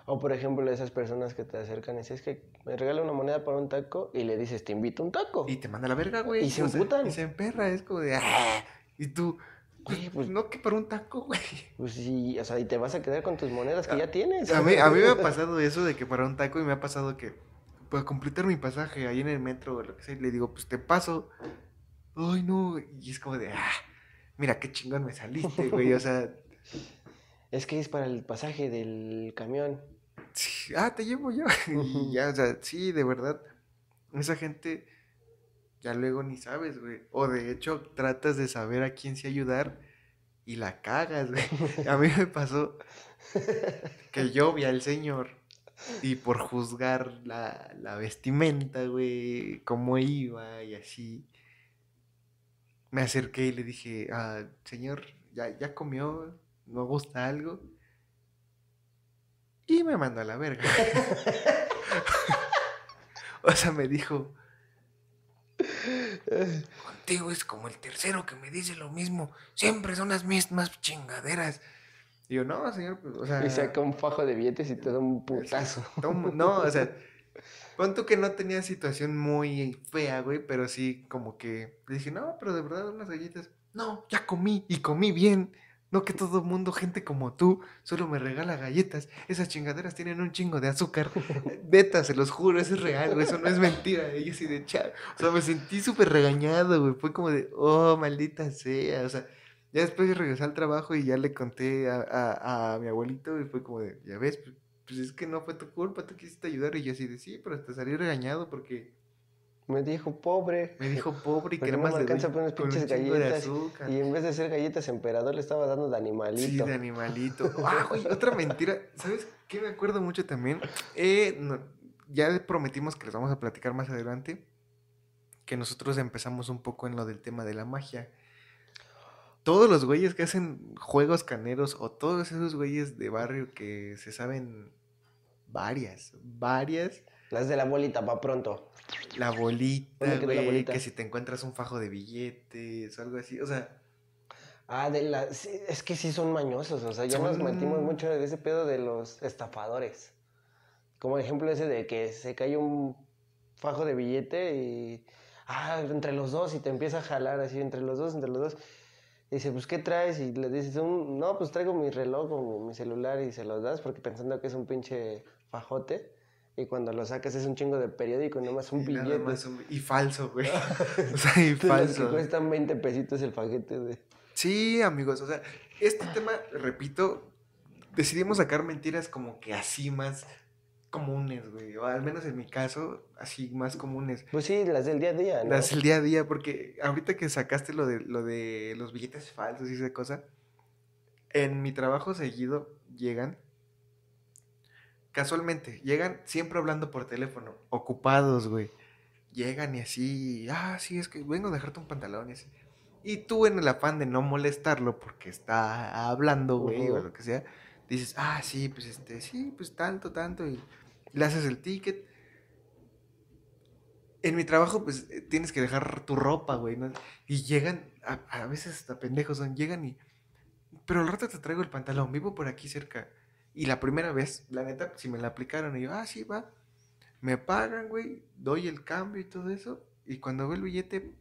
Speaker 2: O por ejemplo, esas personas que te acercan y dicen, es que me regala una moneda para un taco y le dices, te invito a un taco.
Speaker 1: y te manda a la verga, güey.
Speaker 2: Y se emputan.
Speaker 1: y se emperra, es como de "Ah", y tú
Speaker 2: Güey,
Speaker 1: pues,
Speaker 2: pues-
Speaker 1: no que para un taco, <laughs> güey.
Speaker 2: Pues sí, o sea, y te vas a quedar con tus monedas que ya tienes.
Speaker 1: A mí, a mí me ha <laughs> pasado eso de que para un taco y me ha pasado que para completar mi pasaje ahí en el metro o lo que sea, le digo, pues te paso. Ay, no, y es como de, ah, mira qué chingón me saliste, <laughs> güey, o sea,
Speaker 2: es que es para el pasaje del camión.
Speaker 1: Sí, ah, te llevo yo. <laughs> y ya, o sea, sí, de verdad. Esa gente ya luego ni sabes, güey. O de hecho, tratas de saber a quién sí ayudar y la cagas, güey. <laughs> A mí me pasó que yo vi al señor y por juzgar la, la vestimenta, güey, cómo iba y así, me acerqué y le dije, ah, señor, ¿ya, ya comió? ¿No gusta algo? Y me mandó a la verga. <laughs> o sea, me dijo, <laughs> contigo es como el tercero que me dice lo mismo. Siempre son las mismas chingaderas. Y yo, no, señor, pues, o sea...
Speaker 2: Y saca un fajo de billetes y te da un putazo.
Speaker 1: No, o sea, pon tú que no tenía situación muy fea, güey, pero sí como que le dije, no, pero de verdad unas galletas. No, ya comí y comí bien. No que todo mundo, gente como tú, solo me regala galletas. Esas chingaderas tienen un chingo de azúcar. <laughs> Neta, se los juro, eso es real, güey, eso no es mentira. Y así de cha. O sea, me sentí súper regañado, güey. Fue como de, oh, maldita sea. O sea, ya después regresé al trabajo y ya le conté a, a- a mi abuelito y fue como de, ya ves, pues, es que no fue tu culpa, tú quisiste ayudar. Y yo así de, sí, pero hasta salí regañado porque
Speaker 2: Me dijo pobre.
Speaker 1: me dijo pobre y que
Speaker 2: no me
Speaker 1: más doy
Speaker 2: alcanza unas pinches
Speaker 1: de
Speaker 2: galletas. Y en vez de ser galletas emperador le estaba dando de
Speaker 1: Sí,
Speaker 2: animalito.
Speaker 1: de animalito. <laughs> Ah, güey, otra mentira. ¿Sabes qué me acuerdo mucho también? Eh, no- ya prometimos que les vamos a platicar más adelante. Que nosotros empezamos un poco en lo del tema de la magia. Todos los güeyes que hacen juegos caneros o todos esos güeyes de barrio que se saben varias, varias.
Speaker 2: Las de la bolita, pa' pronto.
Speaker 1: La bolita, que si te encuentras un fajo de billetes o algo así. O sea,
Speaker 2: Ah, de la... sí, es que sí son mañosos, o sea, ya nos metimos mucho en ese pedo de los estafadores. Como el ejemplo ese de que se cae un fajo de billete y... Ah, entre los dos y te empieza a jalar así, entre los dos, entre los dos. Dice, pues, ¿qué traes? Y le dices, un... no, pues traigo mi reloj o mi celular y se los das porque pensando que es un pinche fajote. Y cuando lo sacas es un chingo de periódico nomás un
Speaker 1: y
Speaker 2: billete.
Speaker 1: más un- y falso, güey. <laughs> o sea, y
Speaker 2: los que
Speaker 1: falso.
Speaker 2: cuestan 20 pesitos el paquete de...
Speaker 1: Sí, amigos, o sea, este tema, repito, decidimos sacar mentiras como que así más comunes, güey, o al menos en mi caso, así más comunes.
Speaker 2: Pues sí, las del día a día, ¿no?
Speaker 1: Las del día a día, porque ahorita que sacaste lo de, lo de los billetes falsos y esa cosa, en mi trabajo seguido llegan, casualmente, llegan siempre hablando por teléfono, ocupados, güey. Llegan y así, ah, sí, es que vengo a dejarte un pantalón y así. Y tú en el afán de no molestarlo porque está hablando, güey, o lo que sea, dices, ah, sí, pues este, sí, pues tanto, tanto, y le haces el ticket. En mi trabajo, pues eh, tienes que dejar tu ropa, güey, ¿no? Y llegan, a, a veces hasta pendejos son, llegan y, pero al rato te traigo el pantalón, vivo por aquí cerca. Y la primera vez, la neta, si me la aplicaron, y yo, ah, sí, va. Me pagan, güey, doy el cambio y todo eso. Y cuando veo el billete,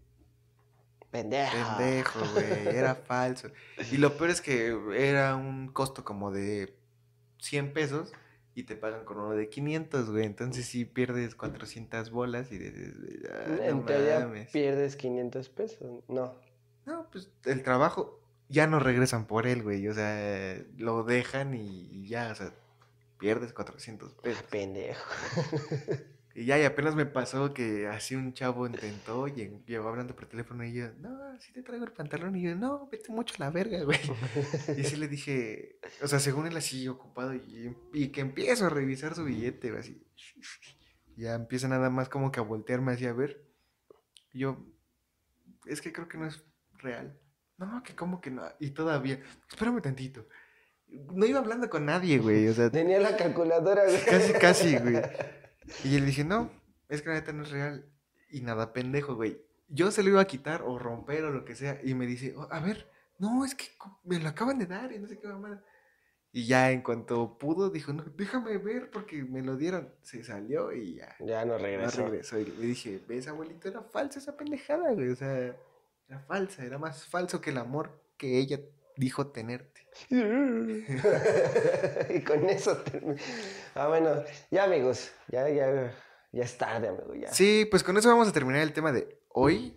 Speaker 2: Pendejo.
Speaker 1: pendejo, güey, era <laughs> falso. Y lo peor es que era un costo como de 100 pesos y te pagan con uno de 500, güey. Entonces sí pierdes 400 bolas y dices, "Ah, no
Speaker 2: en teoría
Speaker 1: mames".
Speaker 2: pierdes 500 pesos. No.
Speaker 1: No, pues el trabajo ya no regresan por él, güey. O sea, lo dejan y, y ya, o sea, pierdes 400 pesos.
Speaker 2: Pendejo. <laughs>
Speaker 1: Y ya, y apenas me pasó que así un chavo intentó, y llegó hablando por teléfono y yo, no, sí te traigo el pantalón. Y yo, no, vete mucho a la verga, güey. Y sí le dije, o sea, según él así ocupado, y, y que empiezo a revisar su billete, güey, así. Ya empieza nada más como que a voltearme así a ver. Y yo, es que creo que no es real. No, que como que no. Y todavía, espérame tantito. No iba hablando con nadie, güey. O sea,
Speaker 2: Tenía la calculadora, güey.
Speaker 1: casi, casi, güey. <laughs> Y le dije, no, es que la neta no es real. Y nada, pendejo, güey. Yo se lo iba a quitar o romper o lo que sea. Y me dice, "Oh, a ver, no, es que me lo acaban de dar y no sé qué mamada. Y ya en cuanto pudo, dijo, no, déjame ver porque me lo dieron. Se salió y ya.
Speaker 2: Ya no
Speaker 1: No
Speaker 2: regresó.
Speaker 1: regresó. Y le dije, ves, abuelito, era falsa esa pendejada, güey. O sea, era falsa, era más falso que el amor que ella dijo tenerte. <laughs>
Speaker 2: y con eso termi- Ah, bueno, ya amigos, ya, ya, ya es tarde, amigo, ya.
Speaker 1: Sí, pues con eso vamos a terminar el tema de hoy.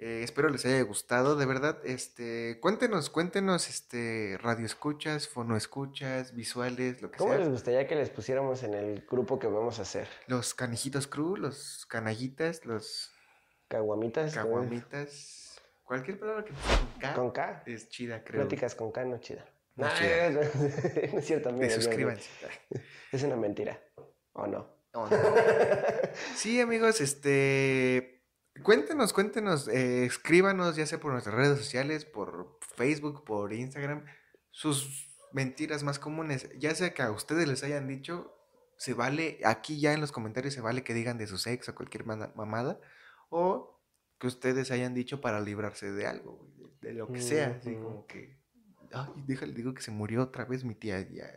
Speaker 1: Eh, espero les haya gustado, de verdad. Este, cuéntenos, cuéntenos, este, radio escuchas, fono escuchas, visuales, lo que
Speaker 2: ¿Cómo
Speaker 1: sea.
Speaker 2: les gustaría que les pusiéramos en el grupo que vamos a hacer?
Speaker 1: Los canijitos crew, los canallitas, los
Speaker 2: Caguamitas. ¿cómo
Speaker 1: caguamitas, cualquier palabra que con K
Speaker 2: Con K.
Speaker 1: es chida, creo.
Speaker 2: Pláticas con K, no chida.
Speaker 1: No chida.
Speaker 2: no, <laughs> no es cierto, amigo.
Speaker 1: De
Speaker 2: no, no.
Speaker 1: suscríbanse.
Speaker 2: Es una mentira. ¿O no?
Speaker 1: Oh, no. Sí, amigos, este. Cuéntenos, cuéntenos, eh, escríbanos, ya sea por nuestras redes sociales, por Facebook, por Instagram, sus mentiras más comunes. Ya sea que a ustedes les hayan dicho, se vale, aquí ya en los comentarios se vale que digan de su sexo o cualquier mamada, o que ustedes hayan dicho para librarse de algo, güey, de, de lo que sea, así como que, ay, déjale, digo que se murió otra vez mi tía, ya.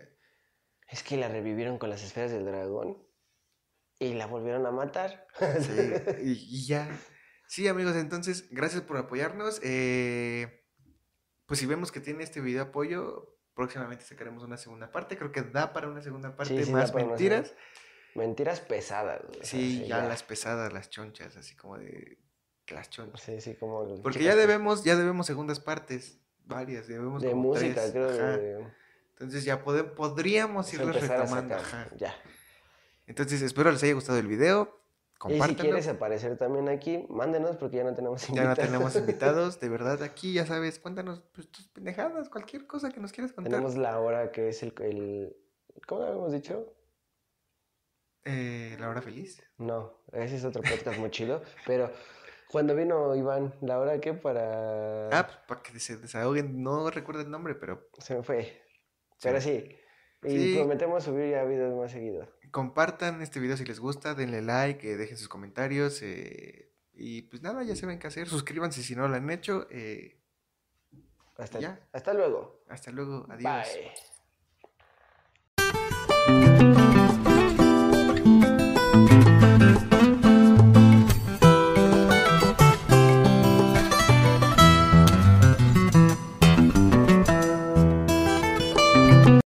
Speaker 2: Es que la revivieron con las esferas del dragón y la volvieron a matar.
Speaker 1: Sí, y, y ya. Sí, amigos, entonces, gracias por apoyarnos. eh, pues si vemos que tiene este video apoyo, próximamente sacaremos una segunda parte. Creo que da para una segunda parte
Speaker 2: sí,
Speaker 1: más mentiras.
Speaker 2: Mentiras pesadas. güey, o sea,
Speaker 1: Sí, ya, las pesadas, las chonchas, así como de las chonchas.
Speaker 2: Sí, sí, como. las
Speaker 1: Porque ya debemos, ya debemos segundas partes, varias, debemos
Speaker 2: De música,
Speaker 1: tres,
Speaker 2: creo. de-
Speaker 1: Entonces ya podríamos
Speaker 2: empezar a
Speaker 1: retomando. ajá.
Speaker 2: Ya.
Speaker 1: Entonces espero les haya gustado el video.
Speaker 2: Y si quieres aparecer también aquí, mándenos porque ya no tenemos
Speaker 1: Ya no
Speaker 2: invitados.
Speaker 1: tenemos <laughs> invitados, de verdad, aquí ya sabes, cuéntanos pues, tus pendejadas, cualquier cosa que nos quieras contar.
Speaker 2: Tenemos la hora que es el, el- ¿Cómo lo habíamos dicho?
Speaker 1: Eh, la hora feliz.
Speaker 2: No, ese es otro podcast muy chido. Pero cuando vino Iván, ¿la hora qué? Para.
Speaker 1: Ah, pues para que se desahoguen, no recuerdo el nombre, pero
Speaker 2: Se me fue. Pero sí. Y
Speaker 1: Sí.
Speaker 2: prometemos subir ya videos más seguido.
Speaker 1: compartan este video si les gusta, denle like, eh, dejen sus comentarios. eh, y pues nada, ya saben qué hacer. Suscríbanse si no lo han hecho. eh,
Speaker 2: Hasta,
Speaker 1: Ya.
Speaker 2: hasta luego.
Speaker 1: hasta luego, adiós.
Speaker 2: Bye.